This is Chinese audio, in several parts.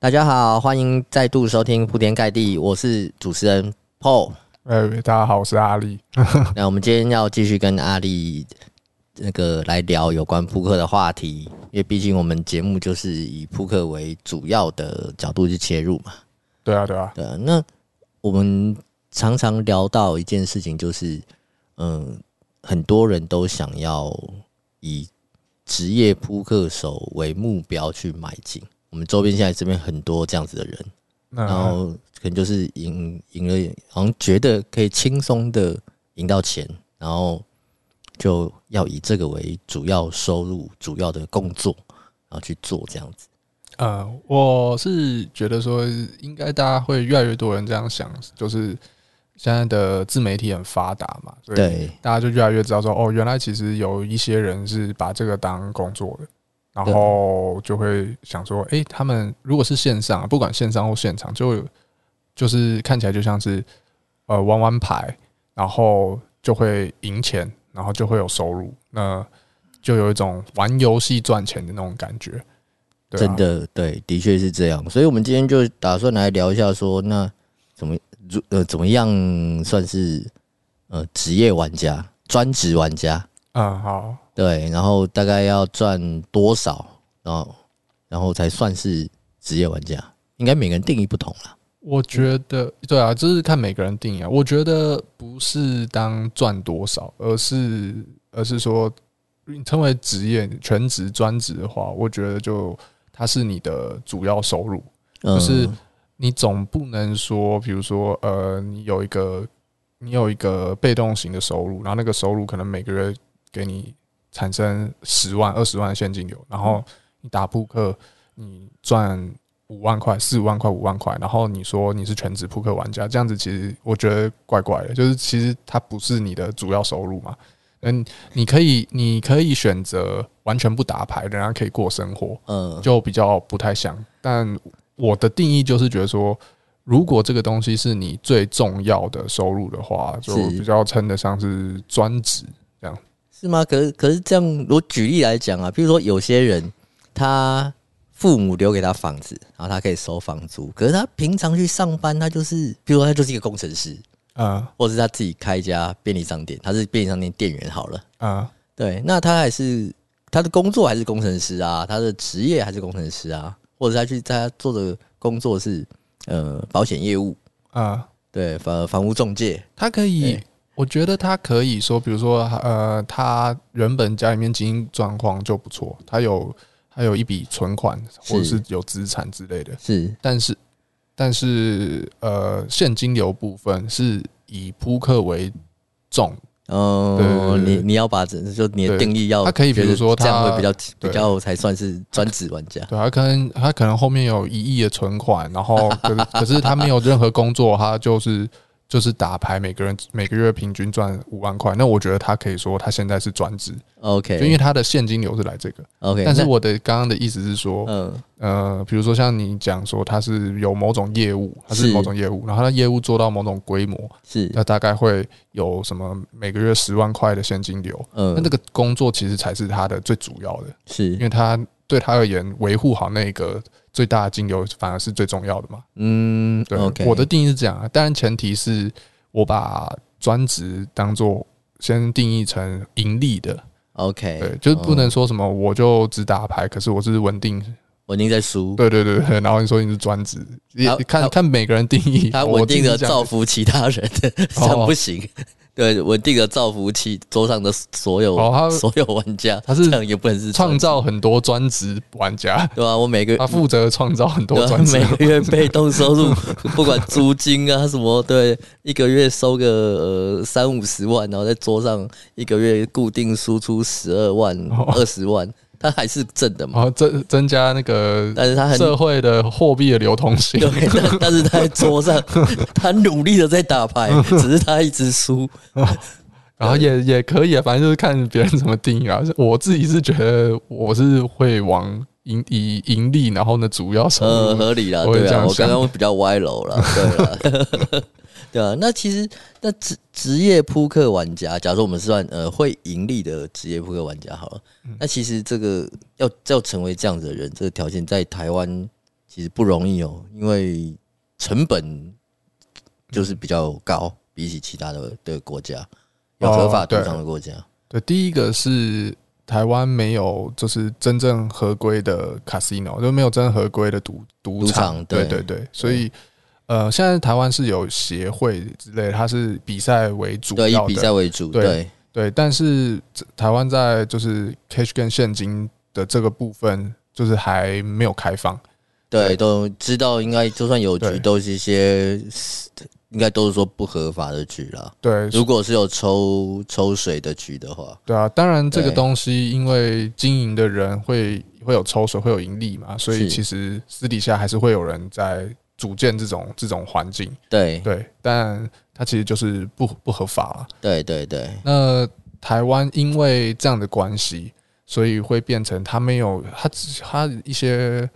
大家好，欢迎再度收听铺天盖地，我是主持人 Paul。哎，大家好，我是阿力。那我们今天要继续跟阿力那个来聊有关扑克的话题，因为毕竟我们节目就是以扑克为主要的角度去切入嘛。对啊，对啊，对啊。那我们常常聊到一件事情，就是嗯，很多人都想要以职业扑克手为目标去迈进。我们周边现在这边很多这样子的人，然后可能就是赢赢了，好像觉得可以轻松的赢到钱，然后就要以这个为主要收入、主要的工作，然后去做这样子。呃，我是觉得说，应该大家会越来越多人这样想，就是现在的自媒体很发达嘛，所以大家就越来越知道说，哦，原来其实有一些人是把这个当工作的。然后就会想说，哎，他们如果是线上，不管线上或现场，就就是看起来就像是呃玩玩牌，然后就会赢钱，然后就会有收入，那就有一种玩游戏赚钱的那种感觉。真的，对，的确是这样。所以我们今天就打算来聊一下，说那怎么如呃怎么样算是呃职业玩家、专职玩家？嗯，好。对，然后大概要赚多少，然后然后才算是职业玩家？应该每个人定义不同啦。我觉得，对啊，这是看每个人定义啊。我觉得不是当赚多少，而是而是说，你称为职业、全职、专职的话，我觉得就它是你的主要收入，就是你总不能说，比如说，呃，你有一个你有一个被动型的收入，然后那个收入可能每个月给你。产生十万、二十万的现金流，然后你打扑克，你赚五万块、四五万块、五万块，然后你说你是全职扑克玩家，这样子其实我觉得怪怪的，就是其实它不是你的主要收入嘛。嗯，你可以，你可以选择完全不打牌，仍然可以过生活，嗯，就比较不太像。但我的定义就是觉得说，如果这个东西是你最重要的收入的话，就比较称得上是专职。是吗？可是可是这样，我举例来讲啊，比如说有些人，他父母留给他房子，然后他可以收房租，可是他平常去上班，他就是，比如说他就是一个工程师啊，或者是他自己开一家便利商店，他是便利商店店员好了。啊，对，那他还是他的工作还是工程师啊，他的职业还是工程师啊，或者他去他做的工作是呃保险业务。啊，对，房房屋中介，他可以。我觉得他可以说，比如说，呃，他原本家里面经营状况就不错，他有他有一笔存款，或者是有资产之类的。是，但是但是呃，现金流部分是以扑克为重。哦，你你要把整就你的定义要，他可以比如说他这样会比较比较才算是专职玩家。对，他可能他可能后面有一亿的存款，然后可是可是他没有任何工作，他就是。就是打牌，每个人每个月平均赚五万块，那我觉得他可以说他现在是专职，OK，就因为他的现金流是来这个，OK。但是我的刚刚的意思是说，嗯。呃，比如说像你讲说他是有某种业务，他是。某种业务，然后他业务做到某种规模，是。那大概会有什么每个月十万块的现金流，嗯，那这个工作其实才是他的最主要的，是。因为他对他而言维护好那个。最大的金流反而是最重要的嘛？嗯，对，okay. 我的定义是这样啊。当然前提是我把专职当做先定义成盈利的。OK，对，就是不能说什么我就只打牌，可是我是稳定稳定在输。对对对对，然后你说你是专职，也看看每个人定义，他稳定的造福其他人，这样不行。对，稳定的造福其桌上的所有、哦、所有玩家，他是这样也不能是创造很多专职玩家，对吧、啊？我每个月他负责创造很多专职、啊，每个月被动收入，不管租金啊什么，对，一个月收个呃三五十万，然后在桌上一个月固定输出十二万、二十万。哦他还是正的嘛？增增加那个，但是他很社会的货币的流通性。对，但但是他在桌上，他努力的在打牌，只是他一直输。然后也也可以啊，反正就是看别人怎么定义啊。我自己是觉得我是会往盈以盈利，然后呢，主要是呃合理啦，对啊，我刚刚比较歪楼了，对了。对啊，那其实那职职业扑克玩家，假如说我们是算呃会盈利的职业扑克玩家好了，那其实这个要要成为这样子的人，这个条件在台湾其实不容易哦，因为成本就是比较高，比起其他的的国家有合法赌场的国家。对，第一个是台湾没有就是真正合规的 casino，就没有真正合规的赌赌场。对对对，所以呃，现在台湾是有协会之类，它是比赛为主，对，以比赛为主，对对，对。但是台湾在就是 cash game 现金的这个部分。就是还没有开放，对，都知道应该就算有局，都是一些应该都是说不合法的局啦。对，如果是有抽抽水的局的话，对啊，当然这个东西因为经营的人会会有抽水，会有盈利嘛，所以其实私底下还是会有人在组建这种这种环境。对对，但它其实就是不不合法。对对对，那台湾因为这样的关系。所以会变成他没有他他一些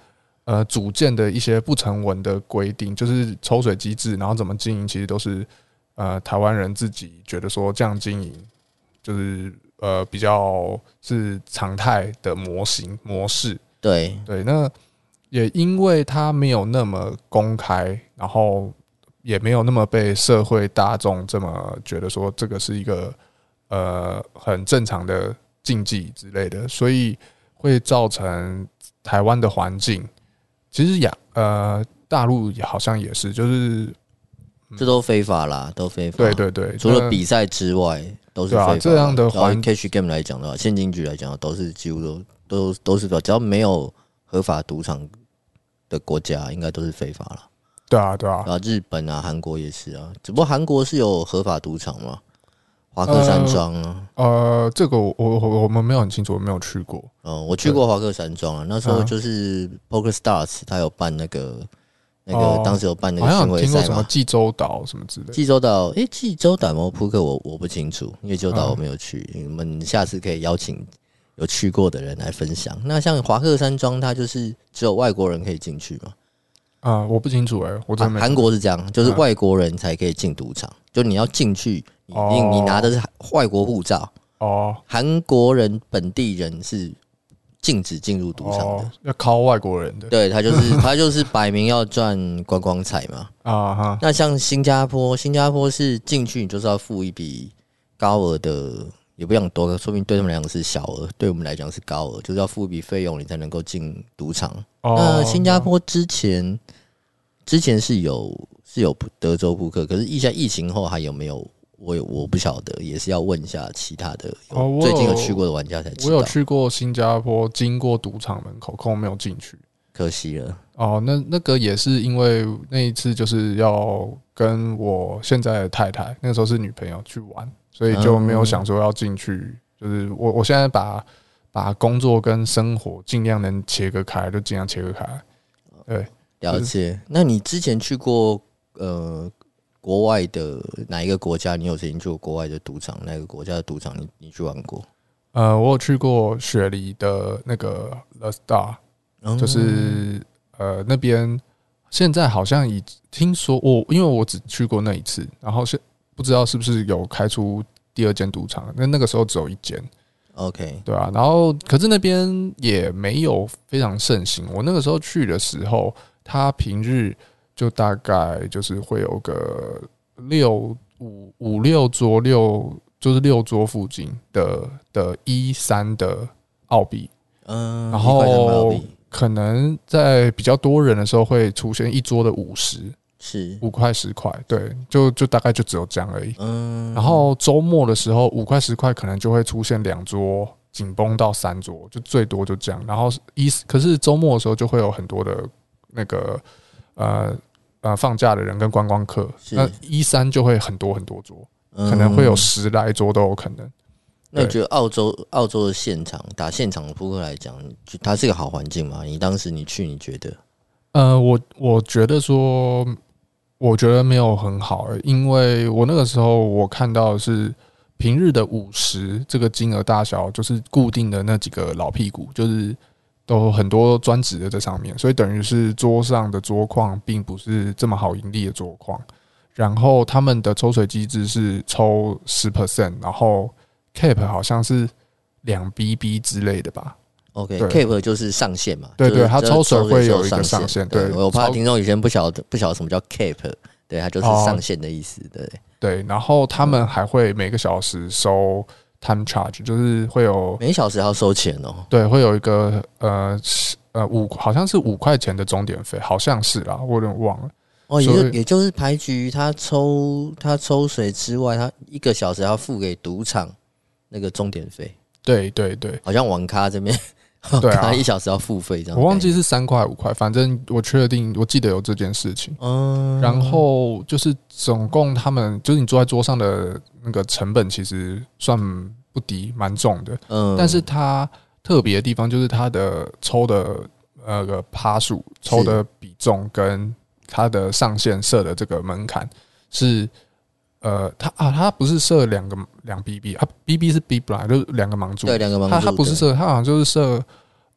呃组建的一些不成文的规定，就是抽水机制，然后怎么经营，其实都是呃台湾人自己觉得说这样经营就是呃比较是常态的模型模式。对对，那也因为他没有那么公开，然后也没有那么被社会大众这么觉得说这个是一个呃很正常的。竞技之类的，所以会造成台湾的环境。其实亚呃大陆好像也是，就是这都非法啦，都非法。对对对，除了比赛之外都是非法。这样的环 cash game 来讲的话，现金局来讲都是几乎都都都是的，只要没有合法赌场的国家，应该都是非法了。对啊对啊，啊日本啊韩国也是啊，只不过韩国是有合法赌场嘛。华克山庄啊，呃，这个我我我们没有很清楚，我没有去过。嗯，我去过华克山庄啊，那时候就是 Poker Stars，他有办那个那个，当时有办那个巡回赛嘛，济州岛什么之类的。济州岛，诶，济州岛吗？扑克我我不清楚，因为济州岛我没有去。你们下次可以邀请有去过的人来分享。那像华克山庄，它就是只有外国人可以进去吗？啊，我不清楚诶，我真的韩国是这样，就是外国人才可以进赌场，就你要进去。你你拿的是外国护照哦，韩国人本地人是禁止进入赌场的，要靠外国人的。对，他就是 他就是摆明要赚观光财嘛啊哈。那像新加坡，新加坡是进去你就是要付一笔高额的，也不讲多，说明对他们来讲是小额，对我们来讲是高额，就是要付一笔费用你才能够进赌场。那新加坡之前之前是有是有德州扑克，可是疫下疫情后还有没有？我我不晓得，也是要问一下其他的最近有去过的玩家才知道。我有去过新加坡，经过赌场门口，可我没有进去，可惜了。哦，那那个也是因为那一次就是要跟我现在的太太，那个时候是女朋友去玩，所以就没有想说要进去。就是我我现在把把工作跟生活尽量能切割开，就尽量切割开。对，了解。那你之前去过呃？国外的哪一个国家？你有曾经去过国外的赌场？哪个国家的赌场你你去玩过？呃，我有去过雪梨的那个 The Star，就是呃那边现在好像已听说我，因为我只去过那一次，然后是不知道是不是有开出第二间赌场？那那个时候只有一间。OK，对啊，然后可是那边也没有非常盛行。我那个时候去的时候，他平日。就大概就是会有个六五五六桌六，就是六桌附近的的一三的澳币，嗯，然后可能在比较多人的时候会出现一桌的五十，是五块十块，对，就就大概就只有这样而已，嗯，然后周末的时候五块十块可能就会出现两桌，紧绷到三桌，就最多就这样，然后一可是周末的时候就会有很多的那个。呃呃，放假的人跟观光客，那一三就会很多很多桌，可能会有十来桌都有可能。那你觉得澳洲澳洲的现场打现场的扑克来讲，就它是一个好环境吗？你当时你去，你觉得？呃，我我觉得说，我觉得没有很好，因为我那个时候我看到是平日的五十这个金额大小，就是固定的那几个老屁股，就是。都很多专职的在上面，所以等于是桌上的桌况并不是这么好盈利的桌况。然后他们的抽水机制是抽十 percent，然后 cap 好像是两 BB 之类的吧。OK，cap 就是上限嘛。对对，它抽水会有一个上限。对，我怕听众以前不晓得不晓得什么叫 cap，对，它就是上限的意思。对对，然后他们还会每个小时收 time charge，就是会有每小时要收钱哦。对，会有一个呃呃五好像是五块钱的钟点费，好像是啦，我有点忘了。哦，也就也就是牌局，他抽他抽水之外，他一个小时要付给赌场那个钟点费。对对对，好像网咖这边，对啊，一小时要付费这样。我忘记是三块五块，反正我确定我记得有这件事情。嗯，然后就是总共他们就是你坐在桌上的那个成本其实算不低，蛮重的。嗯，但是它特别的地方就是它的抽的那个趴数、抽的比重跟。它的上限设的这个门槛是，呃，他啊，他不是设两个两 BB 啊，BB 是 Big Blind，就是两个盲注，对，两个盲注，它它不是设，他好像就是设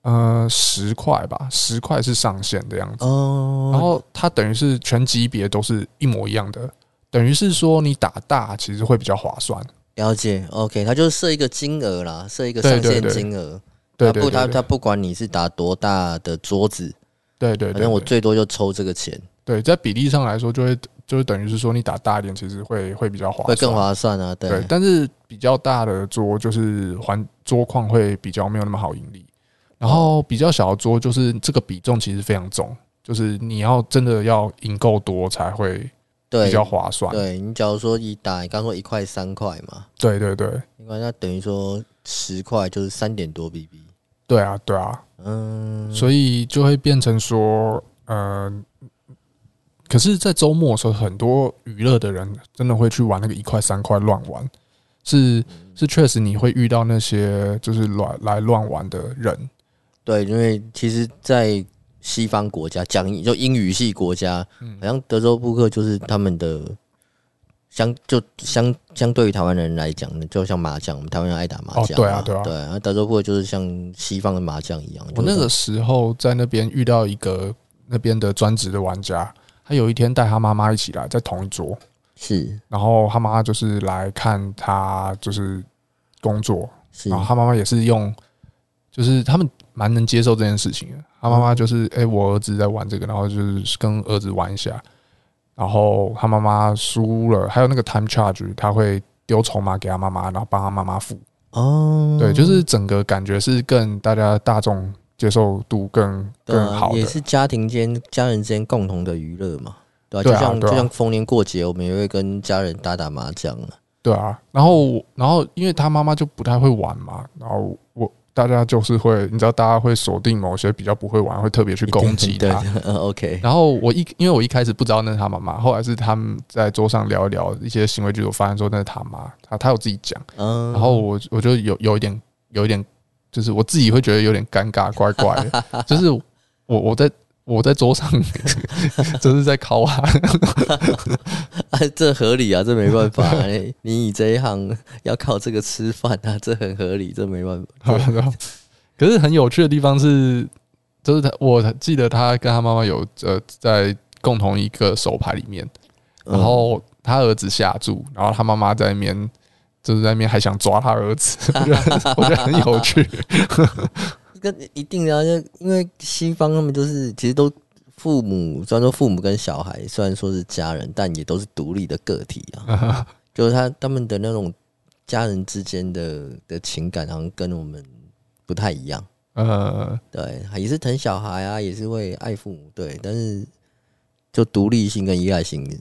呃十块吧，十块是上限的样子。哦，然后他等于是全级别都是一模一样的，等于是说你打大其实会比较划算。了解，OK，他就是设一个金额啦，设一个上限金额。对，不，他他不管你是打多大的桌子，对对，反正我最多就抽这个钱。对，在比例上来说，就会就是等于是说，你打大一点，其实会会比较划算，会更划算啊。对，对，但是比较大的桌就是环桌况会比较没有那么好盈利，然后比较小的桌就是这个比重其实非常重，就是你要真的要赢够多才会比较划算。对，对你假如说一打，你刚说一块三块嘛，对对对，那等于说十块就是三点多 BB。对啊，对啊，嗯，所以就会变成说，呃。可是，在周末的时候，很多娱乐的人真的会去玩那个一块三块乱玩，是是确实你会遇到那些就是乱来乱玩的人。对，因为其实，在西方国家讲就英语系国家，好像德州扑克就是他们的相就相相对于台湾人来讲呢，就像麻将，我们台湾人爱打麻将，对啊，对啊，对啊，德州扑克就是像西方的麻将一样。我那个时候在那边遇到一个那边的专职的玩家。他有一天带他妈妈一起来，在同一桌，是，然后他妈妈就是来看他就是工作，是，然后他妈妈也是用，就是他们蛮能接受这件事情的。他妈妈就是，哎，我儿子在玩这个，然后就是跟儿子玩一下，然后他妈妈输了，还有那个 time charge，他会丢筹码给他妈妈，然后帮他妈妈付。哦，对，就是整个感觉是更大家大众。接受度更更好，也是家庭间、家人之间共同的娱乐嘛，对吧？就像就像逢年过节，我们也会跟家人打打麻将啊。对啊，然后然后因为他妈妈就不太会玩嘛，然后我大家就是会，你知道，大家会锁定某些比较不会玩，会特别去攻击他。嗯，OK。然后我一因为我一开始不知道那是他妈妈，后来是他们在桌上聊一聊一些行为举止，我发现说那是他妈，他他有自己讲。嗯，然后我我就有有一点有一点。就是我自己会觉得有点尴尬，怪怪的。就是我我在我在桌上，就是在考 啊，这合理啊，这没办法。你以这一行要靠这个吃饭啊，这很合理，这没办法。可是很有趣的地方是，就是他，我记得他跟他妈妈有呃在共同一个手牌里面，然后他儿子下注，然后他妈妈在那边。就是在那边还想抓他儿子，我觉得我觉得很有趣。跟一定的，就因为西方他们就是其实都父母，虽然说父母跟小孩虽然说是家人，但也都是独立的个体啊。就是他他们的那种家人之间的的情感，好像跟我们不太一样。呃，对，也是疼小孩啊，也是会爱父母，对。但是就独立性跟依赖性，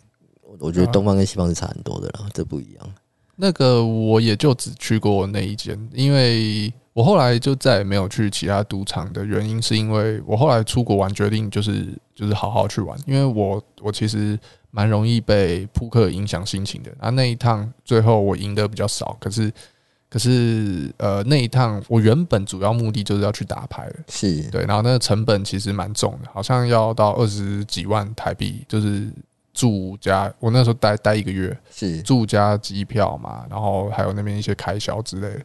我觉得东方跟西方是差很多的啦，这不一样。那个我也就只去过那一间，因为我后来就再也没有去其他赌场的原因，是因为我后来出国玩，决定就是就是好好去玩，因为我我其实蛮容易被扑克影响心情的。啊，那一趟最后我赢得比较少，可是可是呃那一趟我原本主要目的就是要去打牌的，是对，然后那个成本其实蛮重的，好像要到二十几万台币，就是。住家，我那时候待待一个月，是。住家机票嘛，然后还有那边一些开销之类的，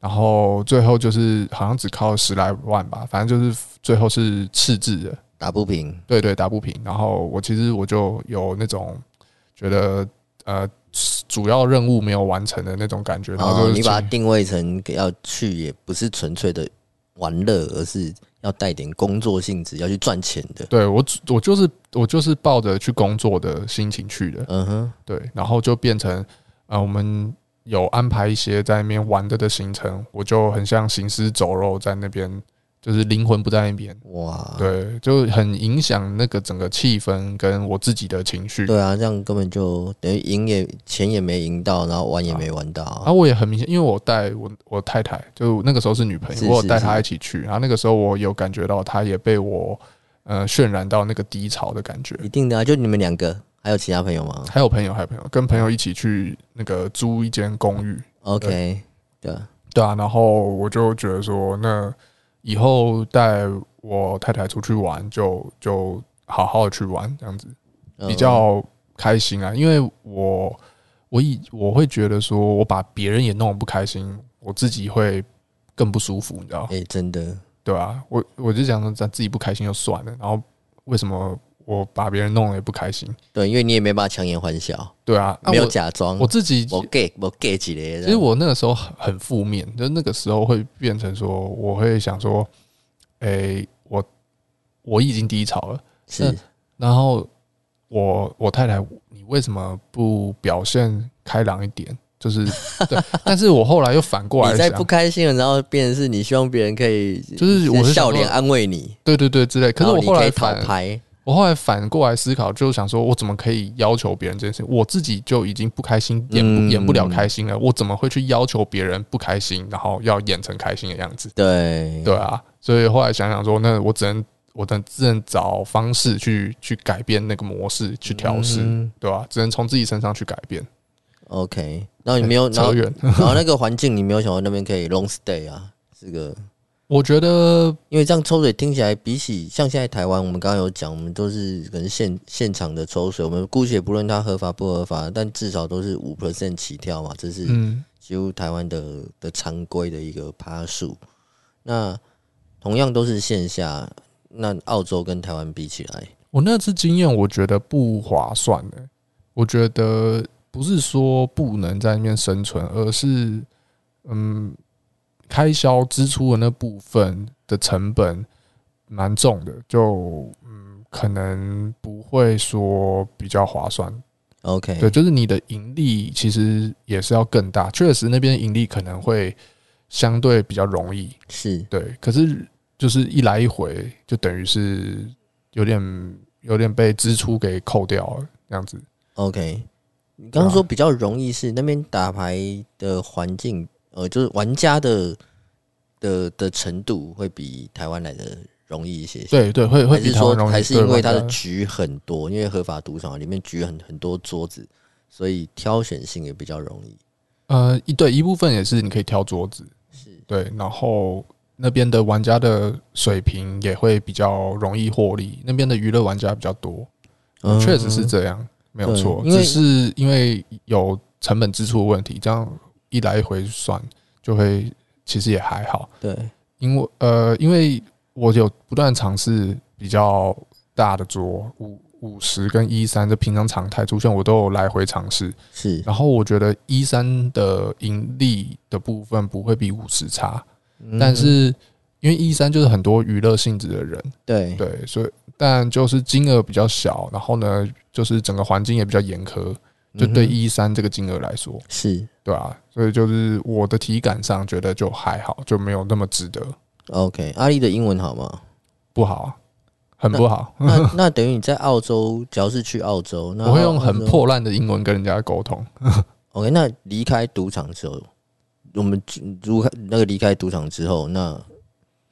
然后最后就是好像只靠十来万吧，反正就是最后是赤字的，打不平，对对，打不平。然后我其实我就有那种觉得呃，主要任务没有完成的那种感觉，然后就是你把它定位成要去，也不是纯粹的玩乐，而是要带点工作性质，要去赚钱的。对我，我就是我就是抱着去工作的心情去的。嗯哼，对，然后就变成呃，我们有安排一些在那边玩的的行程，我就很像行尸走肉在那边。就是灵魂不在那边，哇，对，就很影响那个整个气氛跟我自己的情绪。对啊，这样根本就等于赢也钱也没赢到，然后玩也没玩到。然后我也很明显，因为我带我我太太，就那个时候是女朋友，我有带她一起去。然后那个时候我有感觉到，她也被我呃渲染到那个低潮的感觉。一定的啊，就你们两个，还有其他朋友吗？还有朋友，还有朋友，跟朋友一起去那个租一间公寓。OK，对对啊，然后我就觉得说那。以后带我太太出去玩，就就好好的去玩，这样子比较开心啊。因为我我以我会觉得说，我把别人也弄得不开心，我自己会更不舒服，你知道？哎，真的，对啊，我我就想说，咱自己不开心就算了，然后为什么我把别人弄得也不开心？对，因为你也没办法强颜欢笑，对啊，没有假装，我自己我 gay 我 gay 几咧。其实我那个时候很负面，就那个时候会变成说，我会想说，诶，我我已经低潮了，是，然后我我太太，你为什么不表现开朗一点？就是，对，但是我后来又反过来，你在不开心了，然后变成是你希望别人可以，就是我笑脸安慰你，对对对之类。可是我后来反拍，我后来反过来思考，就是想说，我怎么可以要求别人这件事？我自己就已经不开心，演不演不了开心了，我怎么会去要求别人不开心，然后要演成开心的样子？对对啊，所以后来想想说，那我只能我只能找方式去去改变那个模式，去调试，对吧？只能从自己身上去改变。OK，然后你没有，然后 然后那个环境你没有想到那边可以 long stay 啊？这个我觉得，因为这样抽水听起来比起像现在台湾，我们刚刚有讲，我们都是可能现现场的抽水，我们姑且不论它合法不合法，但至少都是五 percent 起跳嘛，这是几乎台湾的的常规的一个趴数。那同样都是线下，那澳洲跟台湾比起来，我那次经验我觉得不划算的，我觉得。不是说不能在那边生存，而是嗯，开销支出的那部分的成本蛮重的，就嗯，可能不会说比较划算。OK，对，就是你的盈利其实也是要更大，确实那边盈利可能会相对比较容易，是对，可是就是一来一回，就等于是有点有点被支出给扣掉了这样子。OK。你刚刚说比较容易是那边打牌的环境，呃，就是玩家的的的程度会比台湾来的容易一些。对对，会会比台湾容易。还是因为它的局很多，因为合法赌场里面局很很多桌子，所以挑选性也比较容易。呃，一对一部分也是你可以挑桌子，是对，然后那边的玩家的水平也会比较容易获利，那边的娱乐玩家比较多，确实是这样。没有错，只是因为有成本支出的问题，这样一来一回算就会其实也还好。对，因为呃，因为我有不断尝试比较大的桌，五五十跟一三，这平常常态出现，我都有来回尝试。是，然后我觉得一三的盈利的部分不会比五十差，但是因为一三就是很多娱乐性质的人，对对，所以但就是金额比较小，然后呢。就是整个环境也比较严苛，就对一三这个金额来说、嗯、是对啊，所以就是我的体感上觉得就还好，就没有那么值得。OK，阿丽的英文好吗？不好，很不好。那那，那等于你在澳洲，只要是去澳洲，那我会用很破烂的英文跟人家沟通。OK，那离开赌场之后，我们如果那个离开赌场之后，那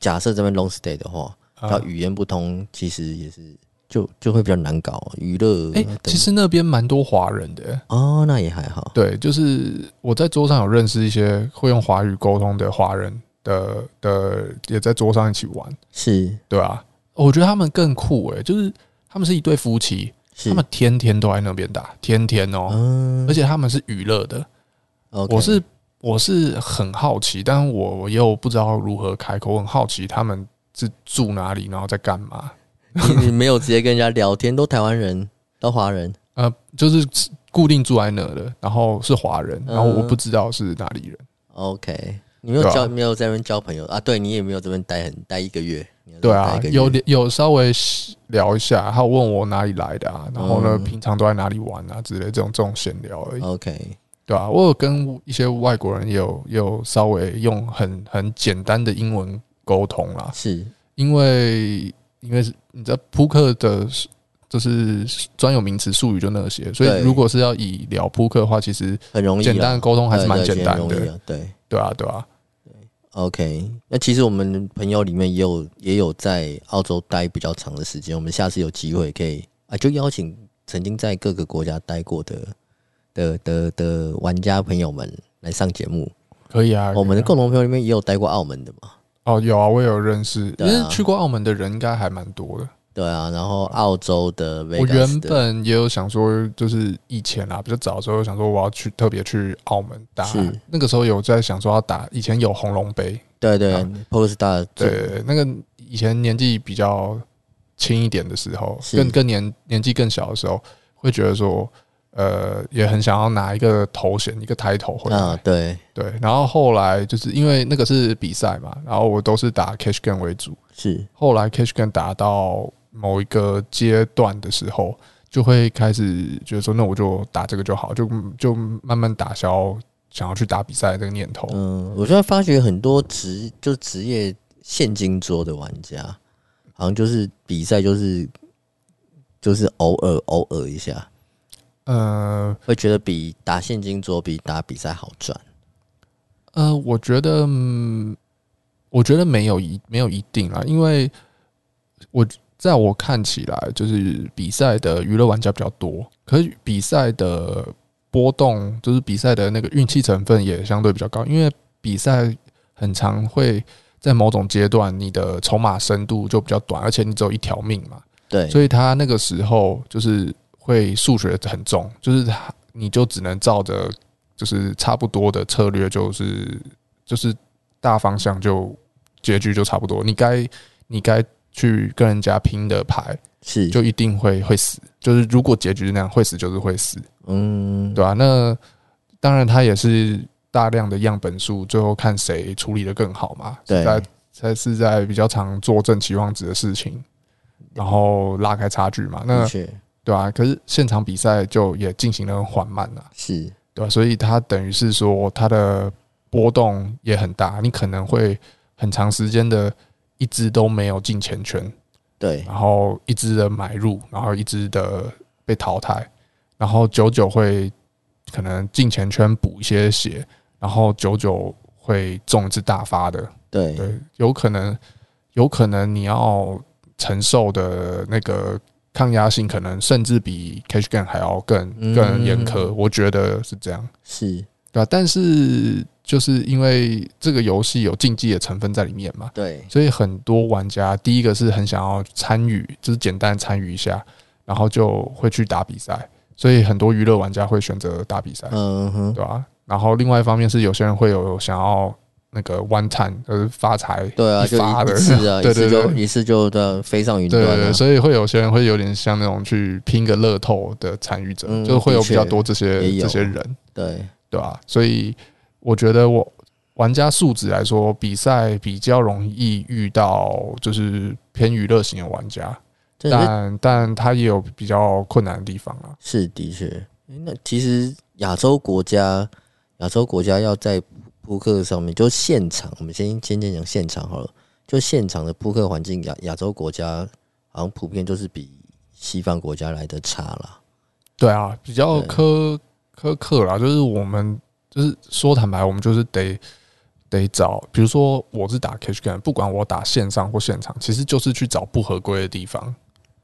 假设这边 long stay 的话，他语言不通，其实也是。就就会比较难搞，娱乐。哎，其实那边蛮多华人的哦，那也还好。对，就是我在桌上有认识一些会用华语沟通的华人的的，也在桌上一起玩，是对啊，我觉得他们更酷诶，就是他们是一对夫妻，他们天天都在那边打，天天哦，而且他们是娱乐的。我是我是很好奇，但我又不知道如何开口，我很好奇他们是住哪里，然后在干嘛。你你没有直接跟人家聊天，都台湾人，都华人，呃，就是固定住在那的，然后是华人，然后我不知道是哪里人。OK，你没有交，没有在那边交朋友啊？对，你也没有这边待很待一个月。对啊，有有稍微聊一下，他有问我哪里来的啊，然后呢，嗯、平常都在哪里玩啊之类这种这种闲聊而已。OK，对啊，我有跟一些外国人有有稍微用很很简单的英文沟通啦，是因为因为你知道扑克的，就是专有名词术语就那些，所以如果是要以聊扑克的话，其实很容易，简单沟通还是蛮简单的。对对，对啊，对啊。OK，那其实我们朋友里面也有也有在澳洲待比较长的时间，我们下次有机会可以啊，就邀请曾经在各个国家待过的的的的玩家朋友们来上节目。可以啊，我们的共同朋友里面也有待过澳门的嘛？哦，有啊，我也有认识，因为去过澳门的人应该还蛮多的。对啊，然后澳洲的，我原本也有想说，就是以前啊比较早的时候，想说我要去特别去澳门打。是那个时候有在想说要打，以前有红龙杯，对对，PokerStars，对那个以前年纪比较轻一点的时候，更更年年纪更小的时候，会觉得说，呃，也很想要拿一个头衔，一个抬头回来。啊，对对。然后后来就是因为那个是比赛嘛，然后我都是打 Cash Game 为主。是后来 Cash Game 打到。某一个阶段的时候，就会开始觉得说，那我就打这个就好，就就慢慢打消想要去打比赛的这个念头。嗯，我现在发觉很多职就职业现金桌的玩家，好像就是比赛就是就是偶尔偶尔一下，呃，会觉得比打现金桌比打比赛好赚。呃，我觉得，嗯，我觉得没有一没有一定啊，因为我。在我看起来，就是比赛的娱乐玩家比较多，可是比赛的波动，就是比赛的那个运气成分也相对比较高，因为比赛很常会在某种阶段，你的筹码深度就比较短，而且你只有一条命嘛，对，所以他那个时候就是会数学很重，就是他你就只能照着就是差不多的策略，就是就是大方向就结局就差不多，你该你该。去跟人家拼的牌是就一定会会死，就是如果结局是那样会死就是会死，嗯，对吧？那当然他也是大量的样本数，最后看谁处理的更好嘛。对，在才是在比较常做正期望值的事情，然后拉开差距嘛。那对吧？可是现场比赛就也进行得很缓慢了，是对吧？所以它等于是说它的波动也很大，你可能会很长时间的。一直都没有进前圈，对，然后一直的买入，然后一直的被淘汰，然后久久会可能进前圈补一些血，然后久久会中一次大发的，对对，有可能有可能你要承受的那个抗压性，可能甚至比 Cash Game 还要更更严苛，我觉得是这样，是对吧？但是。就是因为这个游戏有竞技的成分在里面嘛，对，所以很多玩家第一个是很想要参与，就是简单参与一下，然后就会去打比赛，所以很多娱乐玩家会选择打比赛，嗯哼，对吧？然后另外一方面是有些人会有想要那个 one time 就是发财，对啊，就一次啊，对对对，一次就的飞上云端，对对，所以会有些人会有点像那种去拼个乐透的参与者，就会有比较多这些这些人，对对吧？所以。我觉得我玩家素质来说，比赛比较容易遇到就是偏娱乐型的玩家，但但他也有比较困难的地方啊。是的确，那其实亚洲国家，亚洲国家要在扑克上面，就现场，我们先先讲现场好了。就现场的扑克环境，亚亚洲国家好像普遍都是比西方国家来的差啦。对啊，比较苛苛刻啦，就是我们。就是说坦白，我们就是得得找，比如说我是打 cash game，不管我打线上或现场，其实就是去找不合规的地方。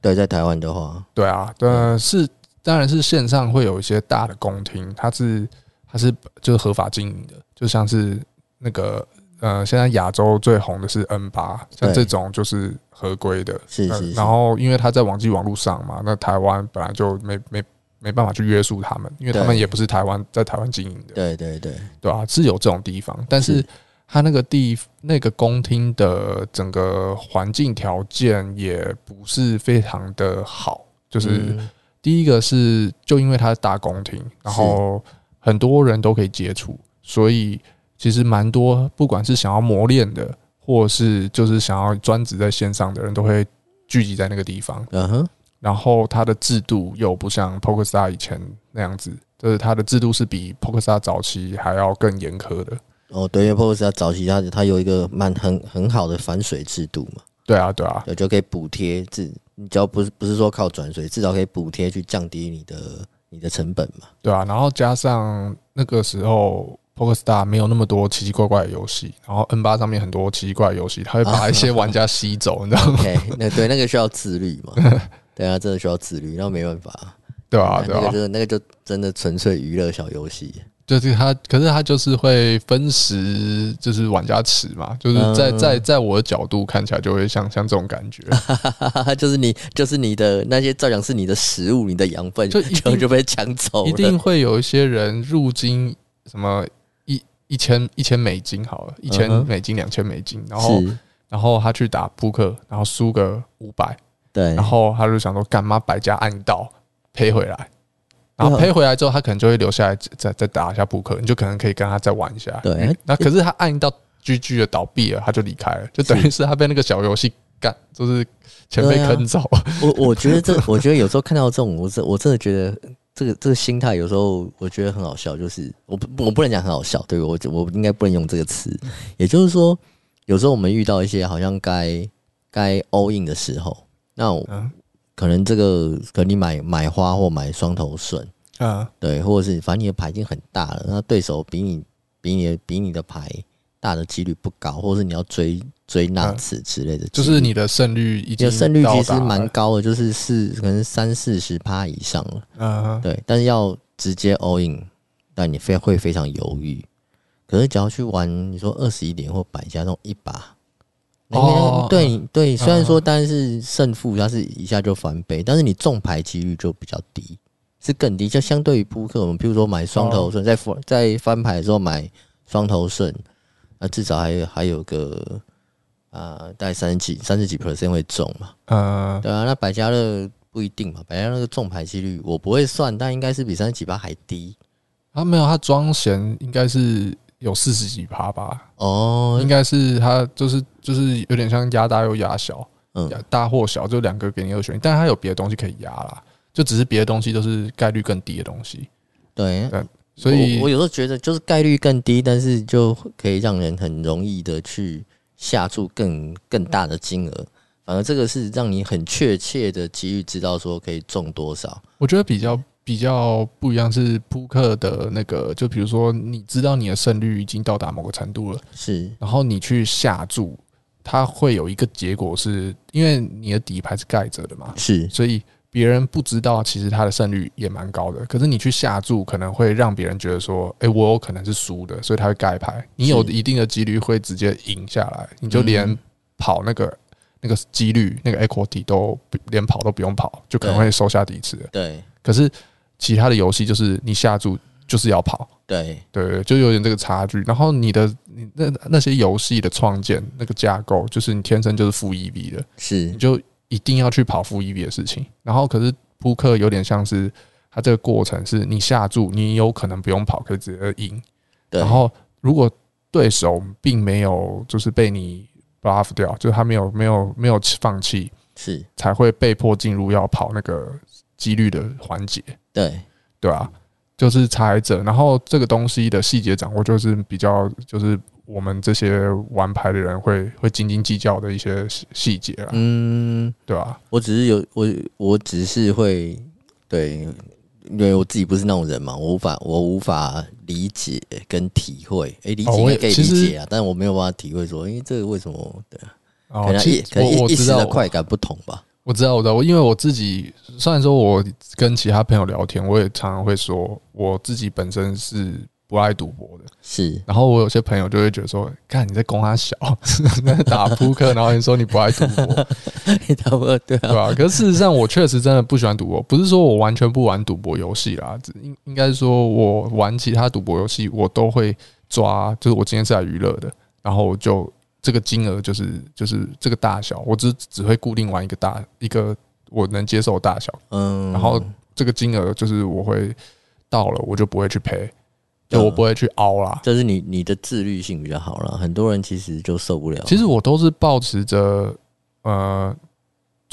对，在台湾的话，对啊，对，是当然是线上会有一些大的公厅，它是它是就是合法经营的，就像是那个呃，现在亚洲最红的是 N 八，像这种就是合规的，是是，是。然后因为它在网际网络上嘛，那台湾本来就没没。没办法去约束他们，因为他们也不是台湾在台湾经营的。对对对，对啊，是有这种地方，但是他那个地那个公厅的整个环境条件也不是非常的好。就是第一个是，就因为它是大公厅，然后很多人都可以接触，所以其实蛮多，不管是想要磨练的，或是就是想要专职在线上的人，都会聚集在那个地方。嗯哼。然后它的制度又不像 PokerStars 以前那样子，就是它的制度是比 PokerStars 早期还要更严苛的。哦，对，因为 PokerStars 早期它它有一个蛮很很好的反水制度嘛。对啊，对啊，对，就可以补贴，至你只要不是不是说靠转水，至少可以补贴去降低你的你的成本嘛。对啊，然后加上那个时候 PokerStars 没有那么多奇奇怪怪的游戏，然后 N 八上面很多奇奇怪的游戏，它会把一些玩家吸走，你知道吗？OK，那对那个需要自律嘛。对啊，真的需要自律，然后没办法，对啊，对啊，那个就那个就真的纯粹娱乐小游戏。就是他，可是他就是会分食，就是玩家池嘛，就是在在在我的角度看起来，就会像像这种感觉，就是你就是你的那些照样是你的食物，你的养分就就就被抢走，一定会有一些人入金什么一一千一千美金好了，一千美金两千美金，然后然后他去打扑克，然后输个五百。对，然后他就想说，干嘛百家按道赔回来，然后赔回来之后，他可能就会留下来再再打一下扑克，你就可能可以跟他再玩一下。对，那可是他按到 GG 的倒闭了，他就离开了，就等于是他被那个小游戏干，就是钱被坑走。我我觉得这，我觉得有时候看到这种，我真我真的觉得这个这个心态有时候我觉得很好笑，就是我不我不能讲很好笑，对我我应该不能用这个词。也就是说，有时候我们遇到一些好像该该 all in 的时候。那我可能这个，可能你买买花或买双头顺，啊，对，或者是反正你的牌已经很大了，那对手比你比你比你的牌大的几率不高，或者是你要追追那次之类的，就是你的胜率已经胜率其实蛮高的，就是四可能三四十趴以上了，嗯，对，但是要直接 all in，但你非会非常犹豫。可是只要去玩，你说二十一点或百家那种一把。哦，对对，虽然说，但是胜负它是一下就翻倍，但是你中牌几率就比较低，是更低。就相对于扑克，我们譬如说买双头顺，在翻在翻牌的时候买双头顺，那至少还有还有个啊，大概三十几三十几 percent 会中嘛。嗯，对啊，那百家乐不一定嘛，百家乐个中牌几率我不会算，但应该是比三十几八还低。他没有，他庄闲应该是。有四十几趴吧，哦，应该是它就是就是有点像压大又压小，嗯，大或小就两个给你二选一，但是他有别的东西可以压啦，就只是别的东西都是概率更低的东西，对，所以我，我有时候觉得就是概率更低，但是就可以让人很容易的去下注更更大的金额，反而这个是让你很确切的机遇知道说可以中多少，我觉得比较。比较不一样是扑克的那个，就比如说你知道你的胜率已经到达某个程度了，是，然后你去下注，它会有一个结果是，因为你的底牌是盖着的嘛，是，所以别人不知道其实他的胜率也蛮高的，可是你去下注可能会让别人觉得说，诶，我有可能是输的，所以他会盖牌，你有一定的几率会直接赢下来，你就连跑那个那个几率那个 equity 都连跑都不用跑，就可能会收下底池，对，可是。其他的游戏就是你下注就是要跑，对对，就有点这个差距。然后你的你那那些游戏的创建那个架构，就是你天生就是负 EV 的，是你就一定要去跑负 EV 的事情。然后可是扑克有点像是它这个过程是你下注，你有可能不用跑，可以直接赢。然后如果对手并没有就是被你 bluff 掉，就是他没有没有没有放弃，是才会被迫进入要跑那个几率的环节。对对啊，就是猜者，然后这个东西的细节掌握，就是比较就是我们这些玩牌的人会会斤斤计较的一些细节啊。嗯，对啊？我只是有我，我只是会对，因为我自己不是那种人嘛，我无法我无法理解跟体会。哎、欸，理解可以理解啊，但是我没有办法体会说，因为这个为什么？对啊，可能一可能一时的快感不同吧。我知道，我知道，我因为我自己虽然说我跟其他朋友聊天，我也常常会说我自己本身是不爱赌博的，是。然后我有些朋友就会觉得说，看你在供他小，在打扑克，然后你说你不爱赌博，对啊，对吧？可是事实上，我确实真的不喜欢赌博，不是说我完全不玩赌博游戏啦，应应该是说我玩其他赌博游戏，我都会抓，就是我今天是来娱乐的，然后就。这个金额就是就是这个大小，我只只会固定玩一个大一个我能接受的大小，嗯，然后这个金额就是我会到了，我就不会去赔，就我不会去凹啦。这是你你的自律性比较好了，很多人其实就受不了。其实我都是保持着呃。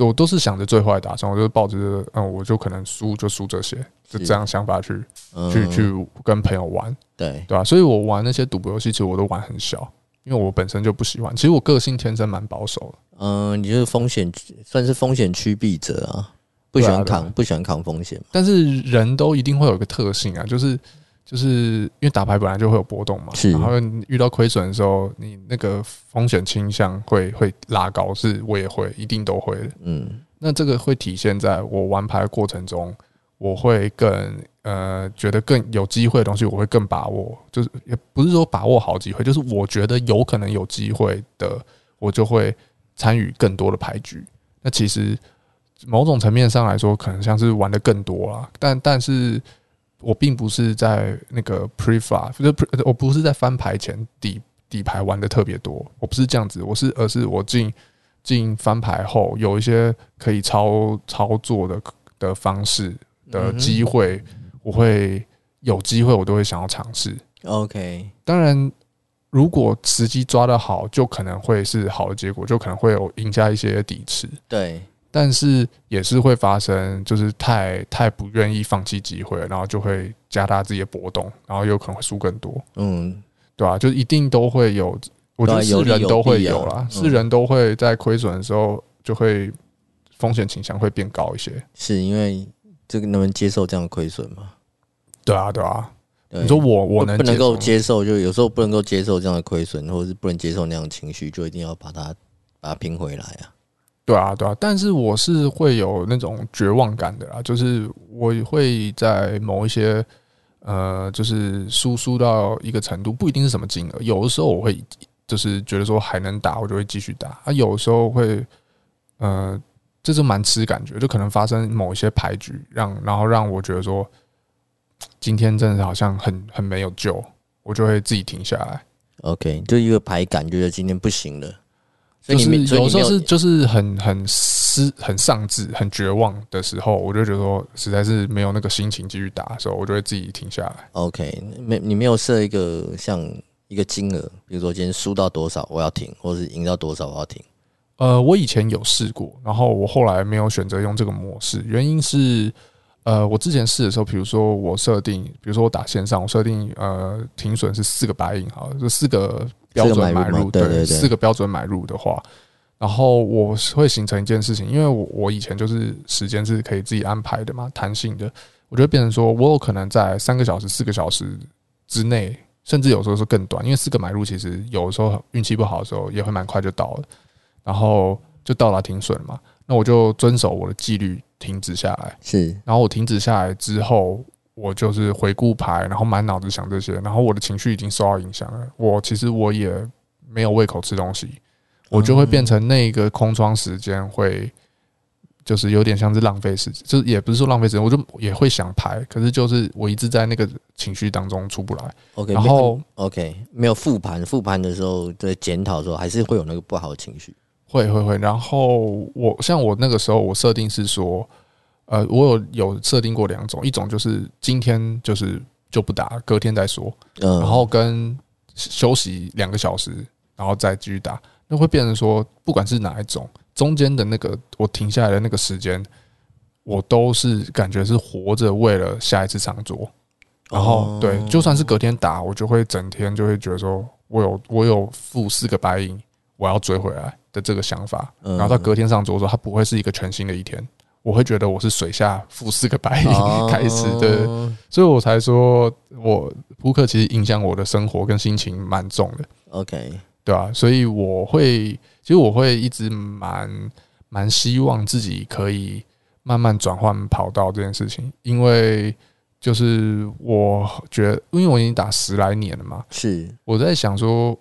我都是想着最坏的打算，我就是抱着嗯，我就可能输就输这些，就这样想法去去去跟朋友玩，对对吧？所以我玩那些赌博游戏，其实我都玩很小，因为我本身就不喜欢。其实我个性天生蛮保守的，嗯，你就是风险算是风险趋避者啊，不喜欢扛，不喜欢扛风险。但是人都一定会有一个特性啊，就是。就是因为打牌本来就会有波动嘛，然后遇到亏损的时候，你那个风险倾向会会拉高，是我也会，一定都会的。嗯，那这个会体现在我玩牌的过程中，我会更呃觉得更有机会的东西，我会更把握，就是也不是说把握好机会，就是我觉得有可能有机会的，我就会参与更多的牌局。那其实某种层面上来说，可能像是玩的更多啦，但但是。我并不是在那个 pre-flop，就是我不是在翻牌前底底牌玩的特别多，我不是这样子，我是而是我进进翻牌后有一些可以操操作的的方式的机会，我会有机会我都会想要尝试。OK，当然如果时机抓得好，就可能会是好的结果，就可能会有赢下一些底池。对。但是也是会发生，就是太太不愿意放弃机会，然后就会加大自己的波动，然后有可能会输更多。嗯，对吧？就一定都会有，我觉得是人都会有啦，是人都会在亏损的时候就会风险倾向会变高一些。是因为这个能不能接受这样的亏损吗？对啊，对啊。你说我我能不能够接受？就有时候不能够接受这样的亏损，或者是不能接受那样的情绪，就一定要把它把它拼回来啊。对啊，对啊，但是我是会有那种绝望感的啦，就是我会在某一些呃，就是输输到一个程度，不一定是什么金额，有的时候我会就是觉得说还能打，我就会继续打，啊，有的时候会呃，这就蛮吃感觉，就可能发生某一些牌局，让然后让我觉得说今天真的好像很很没有救，我就会自己停下来。OK，就一个牌感，觉得今天不行了。就是有时候是就是很很失很丧志很绝望的时候，我就觉得说实在是没有那个心情继续打的时候，我就会自己停下来。OK，没你没有设一个像一个金额，比如说今天输到多少我要停，或者是赢到多少我要停。呃，我以前有试过，然后我后来没有选择用这个模式，原因是呃，我之前试的时候，比如说我设定，比如说我打线上，我设定呃停损是四个白银，好，就四个。标准买入，对对对，四个标准买入的话，然后我会形成一件事情，因为我我以前就是时间是可以自己安排的嘛，弹性的，我就会变成说我有可能在三个小时、四个小时之内，甚至有时候是更短，因为四个买入其实有时候运气不好的时候也会蛮快就到了，然后就到达停损嘛，那我就遵守我的纪律停止下来，是，然后我停止下来之后。我就是回顾牌，然后满脑子想这些，然后我的情绪已经受到影响了。我其实我也没有胃口吃东西，我就会变成那个空窗时间会，就是有点像是浪费时间，就是也不是说浪费时间，我就也会想牌，可是就是我一直在那个情绪当中出不来。OK，然后 OK 没有复盘，复盘的时候在检讨的时候，还是会有那个不好的情绪，会会会。然后我像我那个时候，我设定是说。呃，我有有设定过两种，一种就是今天就是就不打，隔天再说，嗯然后跟休息两个小时，然后再继续打，那会变成说，不管是哪一种，中间的那个我停下来的那个时间，我都是感觉是活着，为了下一次长桌。然后对，就算是隔天打，我就会整天就会觉得说我有我有负四个白银，我要追回来的这个想法，然后到隔天上桌的时候，它不会是一个全新的一天。我会觉得我是水下负四个白银 开始的，所以我才说我扑克其实影响我的生活跟心情蛮重的。OK，对啊，所以我会，其实我会一直蛮蛮希望自己可以慢慢转换跑道这件事情，因为就是我觉得，因为我已经打十来年了嘛，是。我在想说，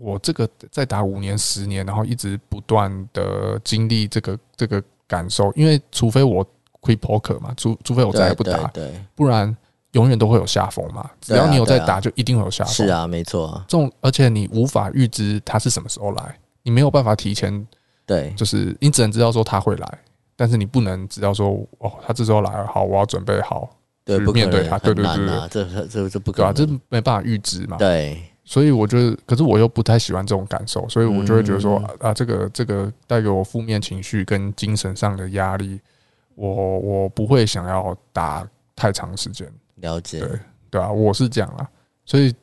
我这个再打五年、十年，然后一直不断的经历这个这个。感受，因为除非我 quit poker 嘛，除除非我再也不打，对，对，不然永远都会有下风嘛。只要你有在打，就一定会有下风。是啊，没错。这种而且你无法预知他是什么时候来，你没有办法提前。对，就是你只能知道说他会来，但是你不能知道说哦，他这时候来了，好，我要准备好去面对它，对对对，这这这不可对啊，这没办法预知嘛。对，所以我觉得，可是我又不太喜欢这种感受，所以我就会觉得说、嗯、啊，这个这个带给我负面情绪跟精神上的压力，我我不会想要打太长时间。了解，对对啊，我是这样啊，所以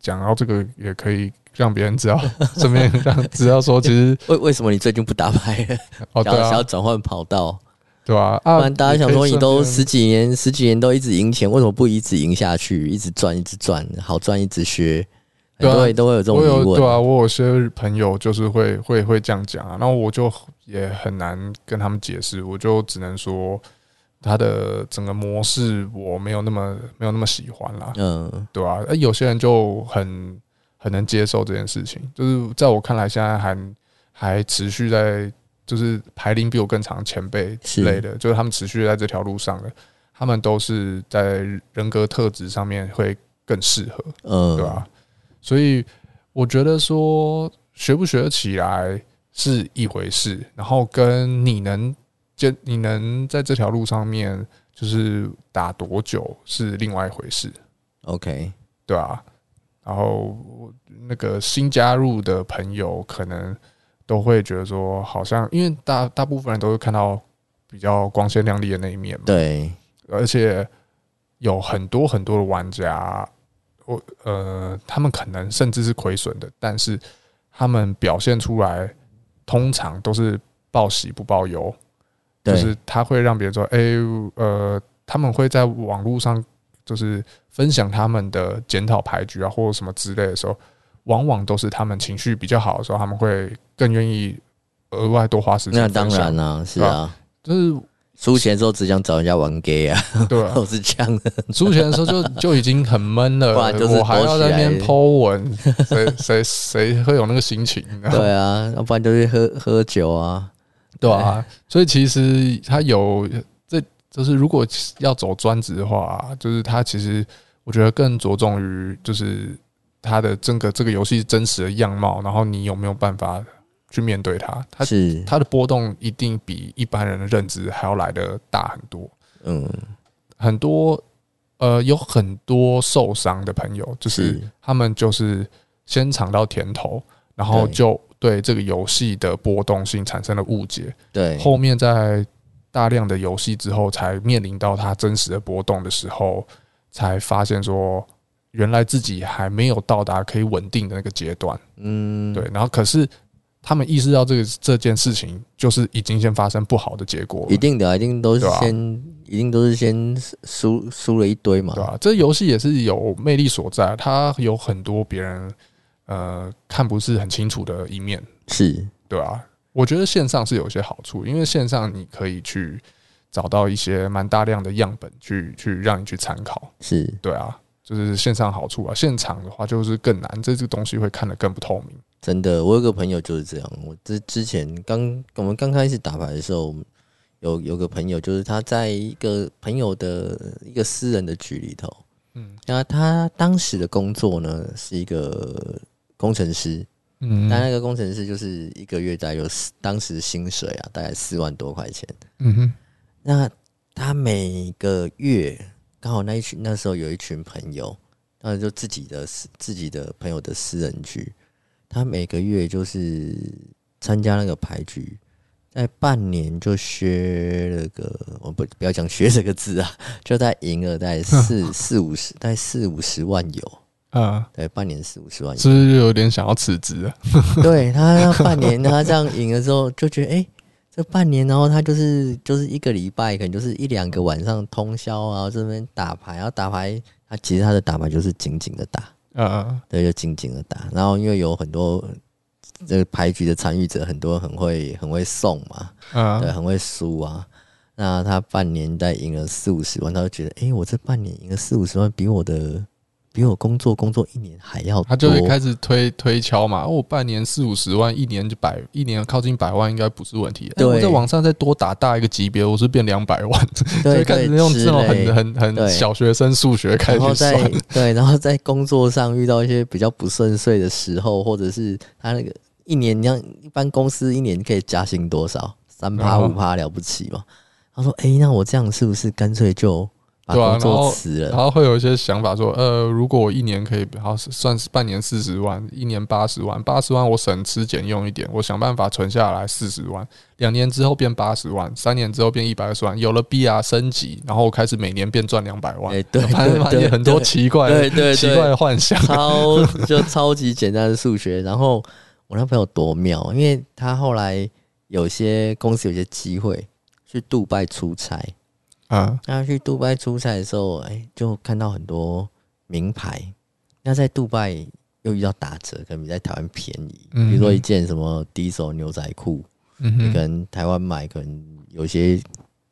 讲到这个也可以。让别人知道，顺便让知道说，其实为为什么你最近不打牌了？哦，对啊，想要转换跑道，对吧？不然大家想说，你都十几年、十几年都一直赢钱，为什么不一直赢下去？一直赚，一直赚，好赚，一直学，对，都会有这种疑问。对啊，我有些朋友就是会会会这样讲啊，然后我就也很难跟他们解释，我就只能说他的整个模式我没有那么没有那么喜欢啦。嗯，对啊，有些人就很。很能接受这件事情，就是在我看来，现在还还持续在，就是排龄比我更长前辈之类的，就是他们持续在这条路上的，他们都是在人格特质上面会更适合，嗯，对吧？所以我觉得说学不学得起来是一回事，然后跟你能就你能在这条路上面就是打多久是另外一回事，OK，对啊？然后那个新加入的朋友可能都会觉得说，好像因为大大部分人都会看到比较光鲜亮丽的那一面嘛。对，而且有很多很多的玩家，我呃，他们可能甚至是亏损的，但是他们表现出来通常都是报喜不报忧，就是他会让别人说，哎，呃，他们会在网络上。就是分享他们的检讨牌局啊，或者什么之类的时候，往往都是他们情绪比较好的时候，他们会更愿意额外多花时间。那当然啦、啊，是啊，就是输钱的时候只想找人家玩 gay 啊，对啊，都是这样的。输钱的时候就就已经很闷了，我还要在那边 po 文，谁谁谁会有那个心情？对啊，要不然就是喝喝酒啊，对啊。所以其实他有这。就是如果要走专职的话，就是他其实我觉得更着重于就是他的整个这个游戏真实的样貌，然后你有没有办法去面对它？它是它的波动一定比一般人的认知还要来得大很多。嗯，很多呃有很多受伤的朋友，就是他们就是先尝到甜头，然后就对这个游戏的波动性产生了误解。对，后面在。大量的游戏之后，才面临到它真实的波动的时候，才发现说，原来自己还没有到达可以稳定的那个阶段。嗯，对。然后，可是他们意识到这个这件事情，就是已经先发生不好的结果。一定的，一定都是先，一定都是先输输了一堆嘛，对吧？这游戏也是有魅力所在，它有很多别人呃看不是很清楚的一面，是对吧？我觉得线上是有一些好处，因为线上你可以去找到一些蛮大量的样本去，去去让你去参考。是对啊，就是线上好处啊。现场的话就是更难，这这个东西会看得更不透明。真的，我有个朋友就是这样。我之之前刚我们刚开始打牌的时候，有有个朋友就是他在一个朋友的一个私人的局里头，嗯，那他当时的工作呢是一个工程师。嗯，但那个工程师就是一个月大概有当时薪水啊，大概四万多块钱。嗯哼，那他每个月刚好那一群那时候有一群朋友，当然就自己的自己的朋友的私人局，他每个月就是参加那个牌局，在半年就削了个，我不不要讲削这个字啊，就在赢了大概四 四五十，大概四五十万有。啊，对，半年四五十万，是不是有点想要辞职啊？对他半年，他这样赢了之后，就觉得哎、欸，这半年，然后他就是就是一个礼拜，可能就是一两个晚上通宵啊，这边打牌，然后打牌，他其实他的打牌就是紧紧的打，嗯嗯，对，就紧紧的打。然后因为有很多这个牌局的参与者，很多很会很会送嘛，嗯，对，很会输啊。那他半年代赢了四五十万，他就觉得，哎、欸，我这半年赢了四五十万，比我的。比我工作工作一年还要多，他就会开始推推敲嘛。我、哦、半年四五十万，一年就百，一年靠近百万，应该不是问题。对，我在网上再多打大一个级别，我是变两百万，所以开始用这种很很很小学生数学开始算。对，然后在工作上遇到一些比较不顺遂的时候，或者是他那个一年，你像一般公司一年可以加薪多少？三趴五趴了不起嘛？他说：“哎、欸，那我这样是不是干脆就？”把对啊，工作辞了，然后会有一些想法说，呃，如果我一年可以，好算是半年四十万，一年八十万，八十万我省吃俭用一点，我想办法存下来四十万，两年之后变八十万，三年之后变一百二十万，有了 BR 升级，然后我开始每年变赚两百万，哎，对，很多奇怪的、对对对奇怪的幻想，超就超级简单的数学。然后我那朋友多妙，因为他后来有些公司有些机会去杜拜出差。啊，那去杜拜出差的时候，哎、欸，就看到很多名牌。那在杜拜又遇到打折，可能比在台湾便宜。比如说一件什么低手牛仔裤，嗯，你可能台湾买可能有些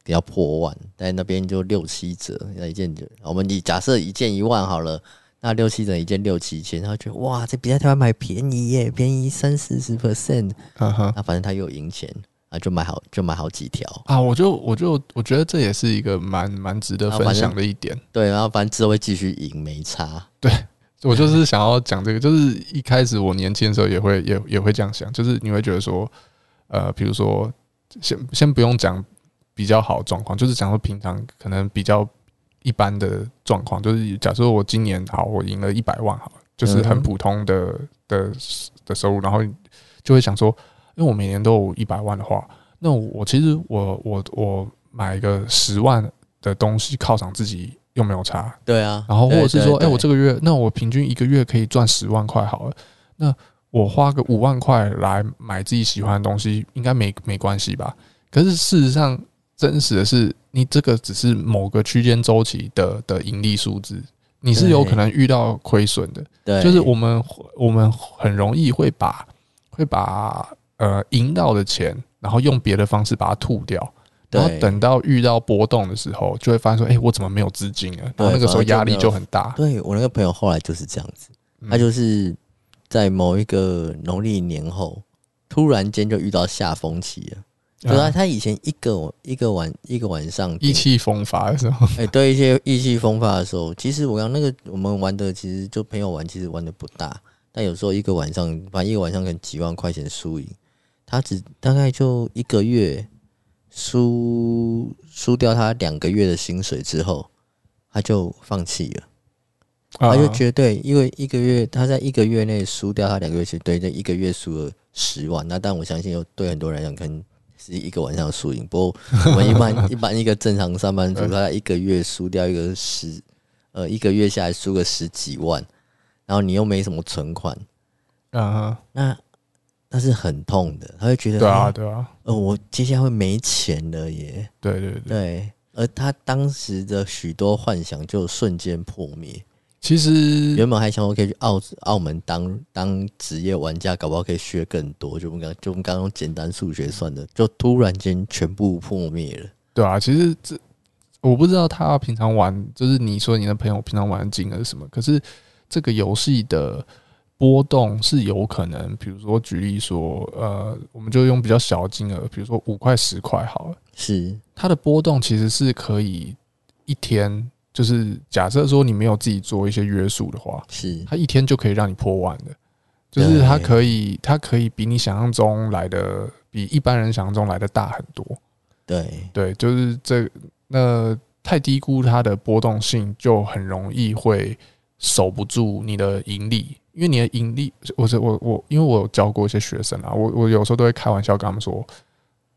比较破万，但那边就六七折。那一件就我们以假设一件一万好了，那六七折一件六七千，然后觉得哇，这比在台湾买便宜耶，便宜三四十 percent。那反正他又有赢钱。就买好，就买好几条啊！我就我就我觉得这也是一个蛮蛮值得分享的一点。对，然后反正之后会继续赢，没差。对，我就是想要讲这个，就是一开始我年轻的时候也会也也会这样想，就是你会觉得说，呃，比如说先先不用讲比较好状况，就是讲说平常可能比较一般的状况，就是假设我今年好，我赢了一百万，好，就是很普通的的的收入，然后就会想说。因为我每年都有一百万的话，那我，我其实我我我买一个十万的东西犒赏自己又没有差，对啊。然后或者是说，哎，我这个月那我平均一个月可以赚十万块好了，那我花个五万块来买自己喜欢的东西，应该没没关系吧？可是事实上，真实的是，你这个只是某个区间周期的的盈利数字，你是有可能遇到亏损的。对，就是我们我们很容易会把会把。呃，赢到的钱，然后用别的方式把它吐掉，然后等到遇到波动的时候，就会发现说：“哎、欸，我怎么没有资金啊？”然后那个时候压力就很大。对，我那个朋友后来就是这样子，他就是在某一个农历年后，突然间就遇到下风期了。对啊，他以前一个一个晚一个晚上意气风发的时候，哎，对一些意气风发的时候，其实我刚那个我们玩的，其实就朋友玩，其实玩的不大，但有时候一个晚上，反正一个晚上可能几万块钱输赢。他只大概就一个月输输掉他两个月的薪水之后，他就放弃了。他就觉得对，因为一个月他在一个月内输掉他两个月薪，对，这一个月输了十万。那但我相信，有对很多人来讲，可能是一个晚上的输赢。不过我们一般一般一个正常上班族，他一个月输掉一个十呃一个月下来输个十几万，然后你又没什么存款，啊，那。那是很痛的，他会觉得对啊，对啊，呃，我接下来会没钱了耶。对对对，对，而他当时的许多幻想就瞬间破灭。其实原本还想我可以去澳澳门当当职业玩家，搞不好可以学更多。就我们刚就我们刚刚用简单数学算的，就突然间全部破灭了。对啊，其实这我不知道他平常玩，就是你说你的朋友平常玩的金额是什么？可是这个游戏的。波动是有可能，比如说举例说，呃，我们就用比较小的金额，比如说五块十块好了，是。它的波动其实是可以一天，就是假设说你没有自己做一些约束的话，是。它一天就可以让你破万的，就是它可以，它可以比你想象中来的，比一般人想象中来的大很多。对。对，就是这那太低估它的波动性，就很容易会守不住你的盈利。因为你的盈利，我是我我，因为我有教过一些学生啊，我我有时候都会开玩笑跟他们说，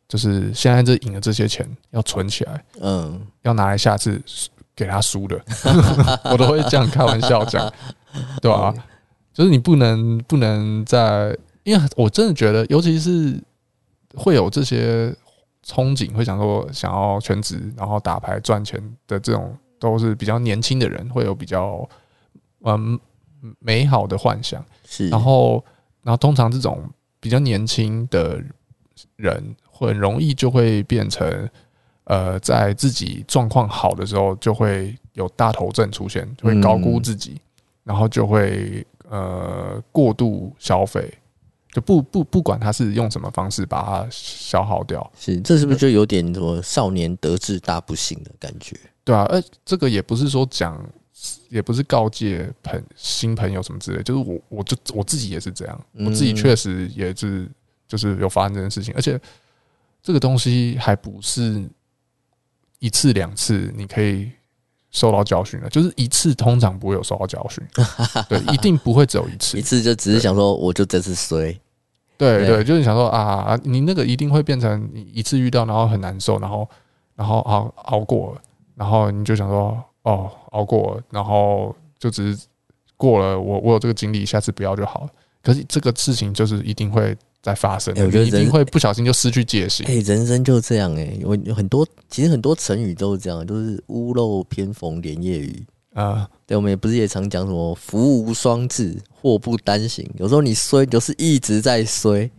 就是现在这赢的这些钱要存起来，嗯，要拿来下次给他输的，我都会这样开玩笑讲，对吧？就是你不能不能在，因为我真的觉得，尤其是会有这些憧憬，会想说想要全职然后打牌赚钱的这种，都是比较年轻的人，会有比较嗯。美好的幻想是，然后，然后通常这种比较年轻的人，很容易就会变成，呃，在自己状况好的时候，就会有大头症出现，就会高估自己，然后就会呃过度消费，就不不不管他是用什么方式把它消耗掉，是，这是不是就有点什么少年得志大不幸的感觉？对啊，而，这个也不是说讲。也不是告诫朋新朋友什么之类，就是我我就我自己也是这样，我自己确实也是就是有发生这件事情，而且这个东西还不是一次两次你可以受到教训了。就是一次通常不会有受到教训，对，一定不会只有一次，一次就只是想说，我就这次衰。对对，就是想说啊，你那个一定会变成你一次遇到，然后很难受，然后然后熬熬过了，然后你就想说哦，熬过了，然后就只是过了，我我有这个经历，下次不要就好了。可是这个事情就是一定会再发生，我觉得一定会不小心就失去戒心。哎，人生就这样哎，我有很多其实很多成语都是这样，都是屋漏偏逢连夜雨。啊，对，我们也不是也常讲什么福无双至，祸不单行。有时候你衰就是一直在衰，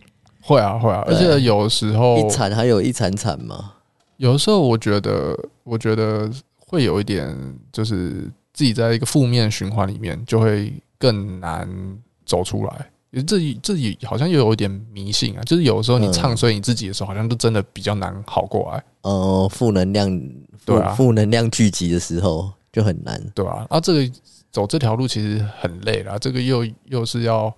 会啊会啊，而且有时候一惨还有一惨惨嘛。有的时候我觉得，我觉得会有一点，就是自己在一个负面循环里面，就会更难走出来。这这也好像又有一点迷信啊，就是有的时候你唱衰你自己的时候，好像都真的比较难好过来。呃，负能量，对啊，负能量聚集的时候。就很难，对吧？啊，这个走这条路其实很累啦。这个又又是要，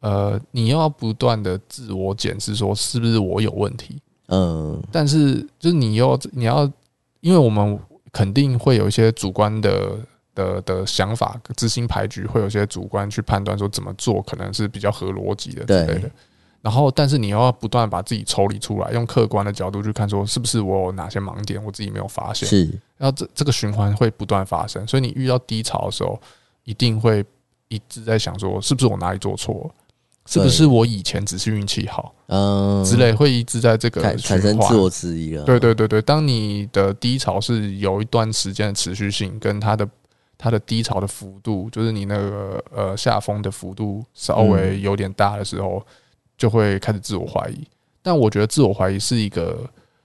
呃，你又要不断的自我检视，说是不是我有问题？嗯，但是就是你又你要，因为我们肯定会有一些主观的的的想法，执行牌局会有一些主观去判断说怎么做可能是比较合逻辑的之类的。然后，但是你又要不断把自己抽离出来，用客观的角度去看，说是不是我有哪些盲点，我自己没有发现。是，然后这这个循环会不断发生，所以你遇到低潮的时候，一定会一直在想说，是不是我哪里做错了？是不是我以前只是运气好？嗯，之类会一直在这个产生自我质疑了。对对对对，当你的低潮是有一段时间的持续性，跟它的它的低潮的幅度，就是你那个呃下风的幅度稍微有点大的时候。就会开始自我怀疑，但我觉得自我怀疑是一个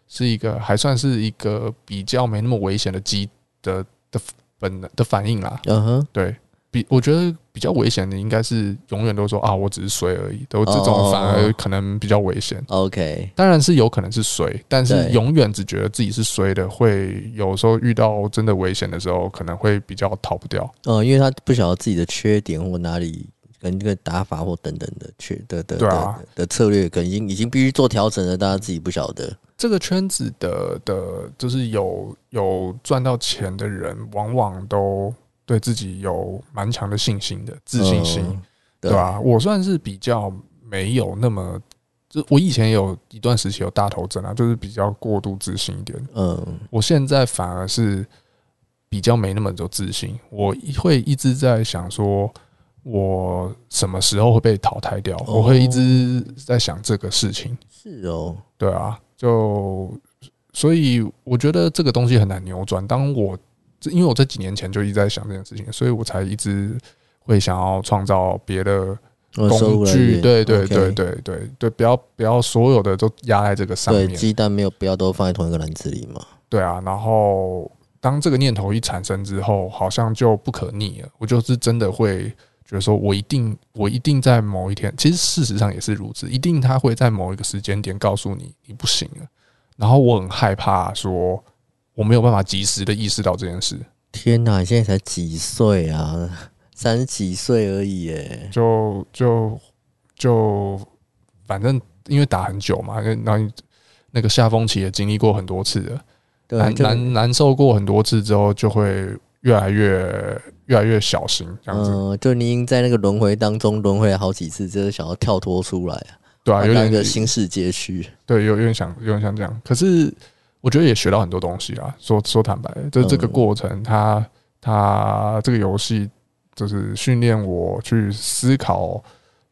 是一个还算是一个比较没那么危险的机的的本能的反应啦。嗯哼，对比我觉得比较危险的应该是永远都说啊，我只是衰而已，都这种反而可能比较危险。OK，当然是有可能是衰，但是永远只觉得自己是衰的，会有时候遇到真的危险的时候，可能会比较逃不掉。嗯，因为他不晓得自己的缺点或哪里。跟这个打法或等等的缺的的的的策略，可能已经已经必须做调整了，大家自己不晓得。这个圈子的的，就是有有赚到钱的人，往往都对自己有蛮强的信心的自信心，对吧？我算是比较没有那么，就我以前有一段时期有大头症啊，就是比较过度自信一点。嗯，我现在反而是比较没那么有自信，我会一直在想说。我什么时候会被淘汰掉？我会一直在想这个事情。是哦，对啊，就所以我觉得这个东西很难扭转。当我因为我在几年前就一直在想这件事情，所以我才一直会想要创造别的工具。对对对对对对，不要不要所有的都压在这个上面。对，鸡蛋没有必要都放在同一个篮子里嘛。对啊，然后当这个念头一产生之后，好像就不可逆了。我就是真的会。觉得说我一定，我一定在某一天，其实事实上也是如此，一定他会在某一个时间点告诉你你不行了。然后我很害怕，说我没有办法及时的意识到这件事。天哪，你现在才几岁啊？三十几岁而已，耶。就就就反正因为打很久嘛，然后那个下风期也经历过很多次了，难难难受过很多次之后，就会越来越。越来越小心，这样子。嗯，就你已经在那个轮回当中轮回了好几次，就是想要跳脱出来啊。对啊，有点一个新世界区。对，有有点想，有点想这样。可是我觉得也学到很多东西啊。说说坦白，就是这个过程，它它这个游戏就是训练我去思考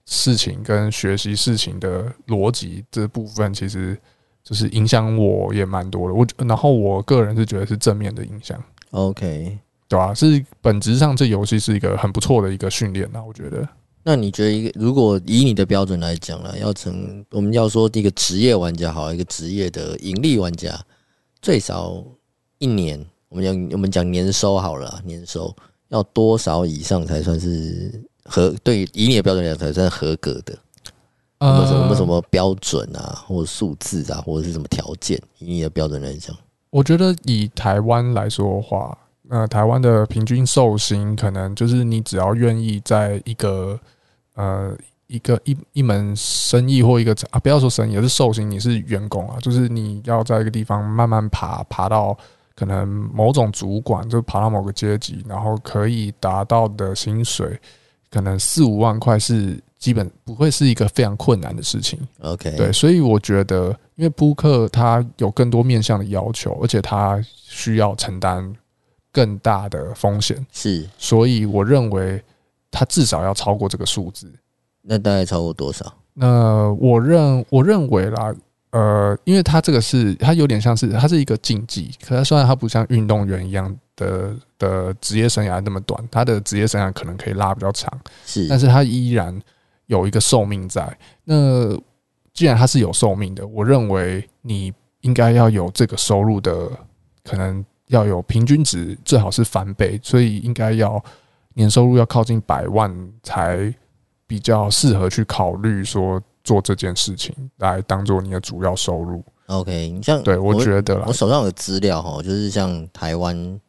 事情跟学习事情的逻辑这部分，其实就是影响我也蛮多的。我然后我个人是觉得是正面的影响。OK。对啊，是本质上这游戏是一个很不错的一个训练啊，我觉得。那你觉得一个如果以你的标准来讲呢，要成我们要说一个职业玩家好，一个职业的盈利玩家，最少一年，我们讲我们讲年收好了，年收要多少以上才算是合？对，以你的标准来讲才算合格的。有没有什么什么标准啊，或者数字啊，或者是什么条件？以你的标准来讲，我觉得以台湾来说的话。呃，台湾的平均寿星可能就是你只要愿意在一个呃一个一一门生意或一个啊，不要说生意，而是寿星，你是员工啊，就是你要在一个地方慢慢爬，爬到可能某种主管就爬到某个阶级，然后可以达到的薪水，可能四五万块是基本不会是一个非常困难的事情。OK，对，所以我觉得，因为扑克它有更多面向的要求，而且它需要承担更大的风险，是，所以我认为它至少要超过这个数字。那大概超过多少？那我认我认为啦。呃，因为他这个是，他有点像是，他是一个竞技，可是虽然他不像运动员一样的的职业生涯那么短，他的职业生涯可能可以拉比较长，是，但是他依然有一个寿命在。那既然他是有寿命的，我认为你应该要有这个收入的，可能要有平均值，最好是翻倍，所以应该要年收入要靠近百万才比较适合去考虑说。做这件事情来当做你的主要收入。OK，你像对我觉得啦我手上有资料哈，就是像台湾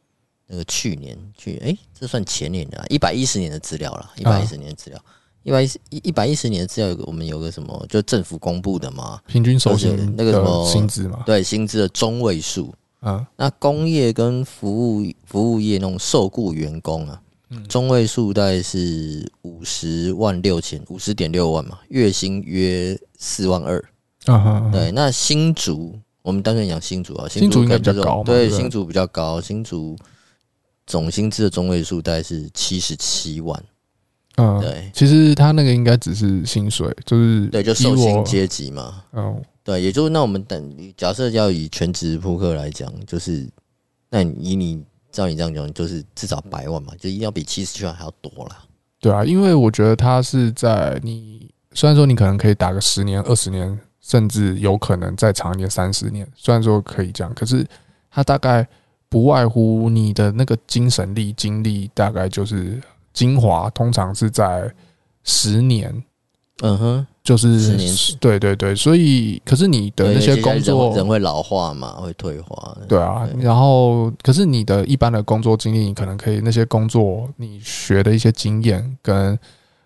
那个去年去哎、欸，这算前年的一百一十年的资料了，一百一十年的资料，一百一一百一十年的资料我们有个什么，就政府公布的嘛，平均收入那个什么薪资嘛，对薪资的中位数。啊，那工业跟服务服务业那种受雇员工啊。中位数大概是五十万六千，五十点六万嘛，月薪约四万二。啊哈对，那新竹，我们单纯讲新竹啊，新竹应该比较高，对，新竹比较高，新竹总薪资的中位数大概是七十七万。嗯，对，其实他那个应该只是薪水，就是对，就受薪阶级嘛。嗯，对，也就是那我们等假设要以全职扑克来讲，就是那以你。照你这样讲，就是至少百万嘛，就一定要比七十七万还要多啦。对啊，因为我觉得它是在你虽然说你可能可以打个十年、二十年，甚至有可能再长一点三十年。虽然说可以这样，可是它大概不外乎你的那个精神力、精力，大概就是精华，通常是在十年。嗯哼。就是对对对，所以可是你的那些工作人会老化嘛，会退化。对啊，然后可是你的一般的工作经历，你可能可以那些工作你学的一些经验，跟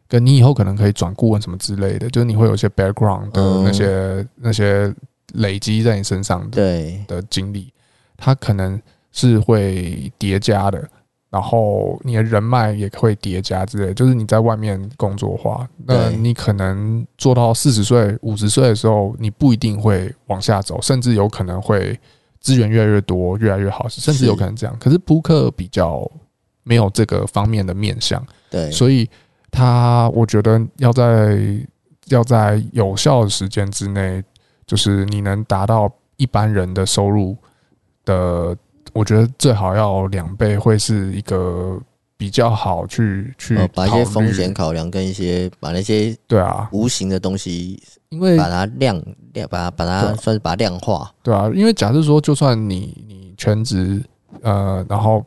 跟你以后可能可以转顾问什么之类的，就是你会有一些 background 的那些那些累积在你身上的对的经历，它可能是会叠加的。然后你的人脉也会叠加之类，就是你在外面工作的话，那你可能做到四十岁、五十岁的时候，你不一定会往下走，甚至有可能会资源越来越多、越来越好，甚至有可能这样。可是扑克比较没有这个方面的面向，对，所以他我觉得要在要在有效的时间之内，就是你能达到一般人的收入的。我觉得最好要两倍，会是一个比较好去去把一些风险考量跟一些把那些对啊。无形的东西，因为把它量量把它把它算是把它量化，对啊，因为假设说就算你你全职呃，然后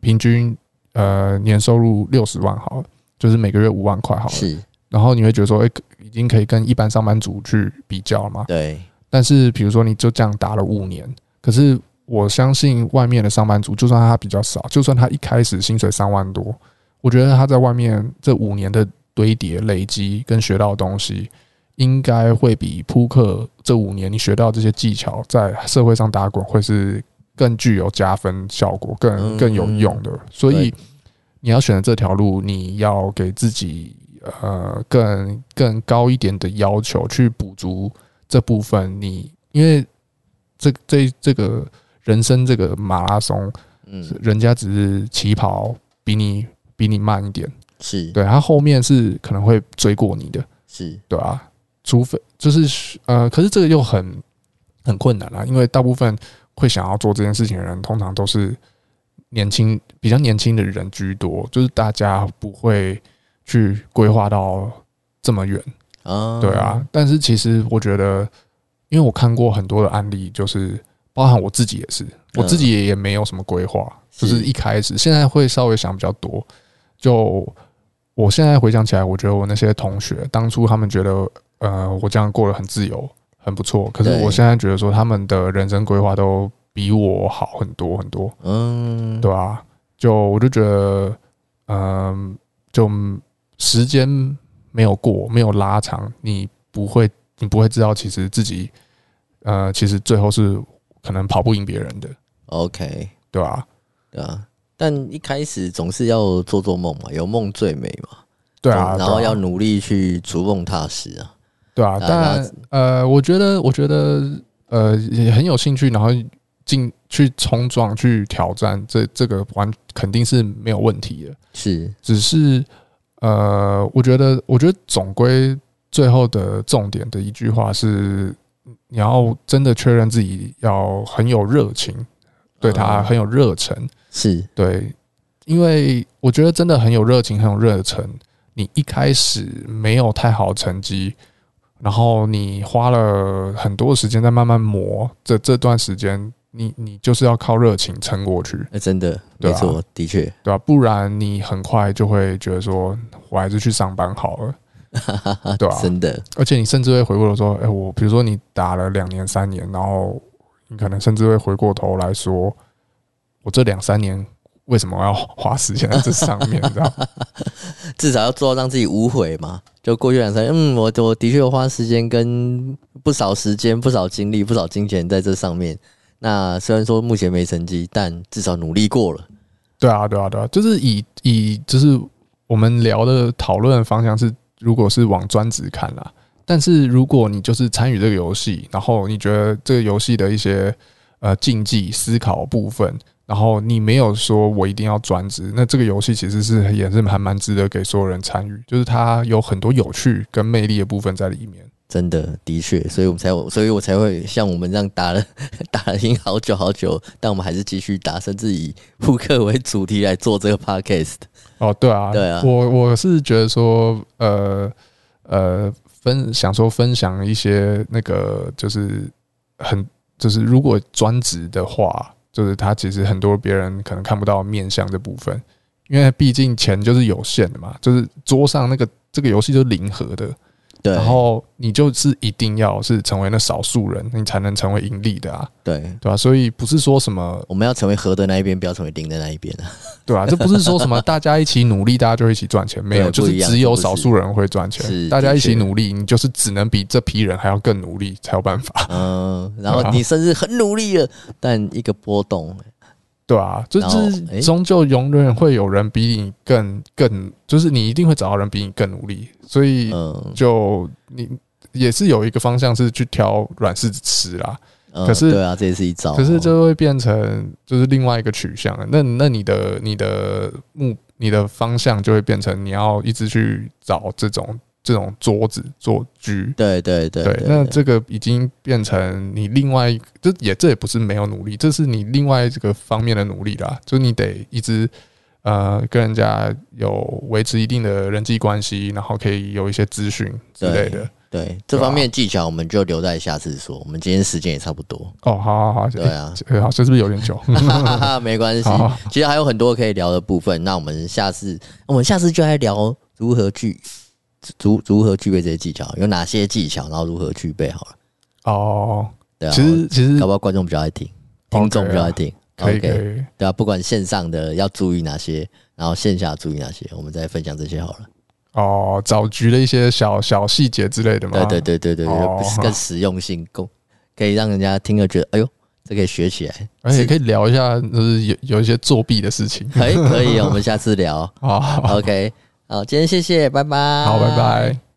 平均呃年收入六十万好了，就是每个月五万块好了，是，然后你会觉得说，哎，已经可以跟一般上班族去比较了嘛？对，但是比如说你就这样打了五年，可是。我相信外面的上班族，就算他比较少，就算他一开始薪水三万多，我觉得他在外面这五年的堆叠、累积跟学到的东西，应该会比扑克这五年你学到这些技巧，在社会上打滚会是更具有加分效果、更更有用的。所以你要选择这条路，你要给自己呃更更高一点的要求，去补足这部分。你因为这这这个。人生这个马拉松，嗯，人家只是起跑比你比你慢一点，是。对，他后面是可能会追过你的，是。对啊，除非就是呃，可是这个又很很困难啊，因为大部分会想要做这件事情的人，通常都是年轻比较年轻的人居多，就是大家不会去规划到这么远。啊，对啊，但是其实我觉得，因为我看过很多的案例，就是。包含我自己也是，我自己也也没有什么规划，就是一开始，现在会稍微想比较多。就我现在回想起来，我觉得我那些同学当初他们觉得，呃，我这样过得很自由，很不错。可是我现在觉得说，他们的人生规划都比我好很多很多。嗯，对啊，就我就觉得，嗯，就时间没有过，没有拉长，你不会，你不会知道，其实自己，呃，其实最后是。可能跑不赢别人的，OK，对吧？对啊，但一开始总是要做做梦嘛，有梦最美嘛。对啊，然后要努力去逐梦踏实啊。对啊，但呃，我觉得，我觉得呃，也很有兴趣，然后进去冲撞、去挑战，这这个完肯定是没有问题的。是，只是呃，我觉得，我觉得总归最后的重点的一句话是，你要真的确认自己要很有热情，对他很有热忱。嗯、是对，因为我觉得真的很有热情，很有热忱。你一开始没有太好成绩，然后你花了很多时间在慢慢磨，这这段时间你你就是要靠热情撑过去。哎，真的，没错，的确，对吧？不然你很快就会觉得说，我还是去上班好了，对吧？真的，而且你甚至会回过头说，哎，我比如说你打了两年三年，然后你可能甚至会回过头来说，我这两三年。为什么要花时间在这上面？知道 至少要做到让自己无悔嘛。就过去两三年，嗯，我我的确有花时间跟不少时间、不少精力、不少金钱在这上面。那虽然说目前没成绩，但至少努力过了。对啊，对啊，对啊，就是以以就是我们聊的讨论方向是，如果是往专职看啦。但是如果你就是参与这个游戏，然后你觉得这个游戏的一些呃竞技思考部分。然后你没有说我一定要专职，那这个游戏其实是也是还蛮值得给所有人参与，就是它有很多有趣跟魅力的部分在里面。真的，的确，所以我们才有，所以我才会像我们这样打了 打了赢好久好久，但我们还是继续打，甚至以扑克为主题来做这个 podcast。哦，对啊，对啊，我我是觉得说，呃呃，分想说分享一些那个就是很就是如果专职的话。就是他其实很多别人可能看不到面向这部分，因为毕竟钱就是有限的嘛。就是桌上那个这个游戏就是零和的，对。然后你就是一定要是成为那少数人，你才能成为盈利的啊。对，对吧？所以不是说什么我们要成为和的那一边，不要成为零的那一边啊。对啊，这不是说什么大家一起努力，大家就一起赚钱，没有，就是只有少数人会赚钱。大家一起努力，你就是只能比这批人还要更努力才有办法。嗯，然后你甚至很努力了，但一个波动，对啊，就是终究永远会有人比你更更，就是你一定会找到人比你更努力，所以就你也是有一个方向是去挑软柿子吃啦。可是，对啊，这也是一招。可是就会变成就是另外一个取向了。那那你的你的目你的方向就会变成你要一直去找这种这种桌子做居。对对对对。那这个已经变成你另外这也这也不是没有努力，这是你另外这个方面的努力啦。就你得一直呃跟人家有维持一定的人际关系，然后可以有一些资讯之类的。对这方面技巧，我们就留在下次说。我们今天时间也差不多哦，好好好，对啊，好，这是不是有点久？没关系，其实还有很多可以聊的部分。那我们下次，我们下次就来聊如何具如如何具备这些技巧，有哪些技巧，然后如何具备好了。哦，对啊，其实其实，搞不好观众比较爱听，听众比较爱听。可以，对啊，不管线上的要注意哪些，然后线下注意哪些，我们再分享这些好了。哦，找局的一些小小细节之类的嘛，对对对对对，更实用性够，可以让人家听了觉得，哎呦，这可以学起来，而且可以聊一下，就是有有一些作弊的事情，可以可以，我们下次聊，好，OK，好，今天谢谢，拜拜，好，拜拜。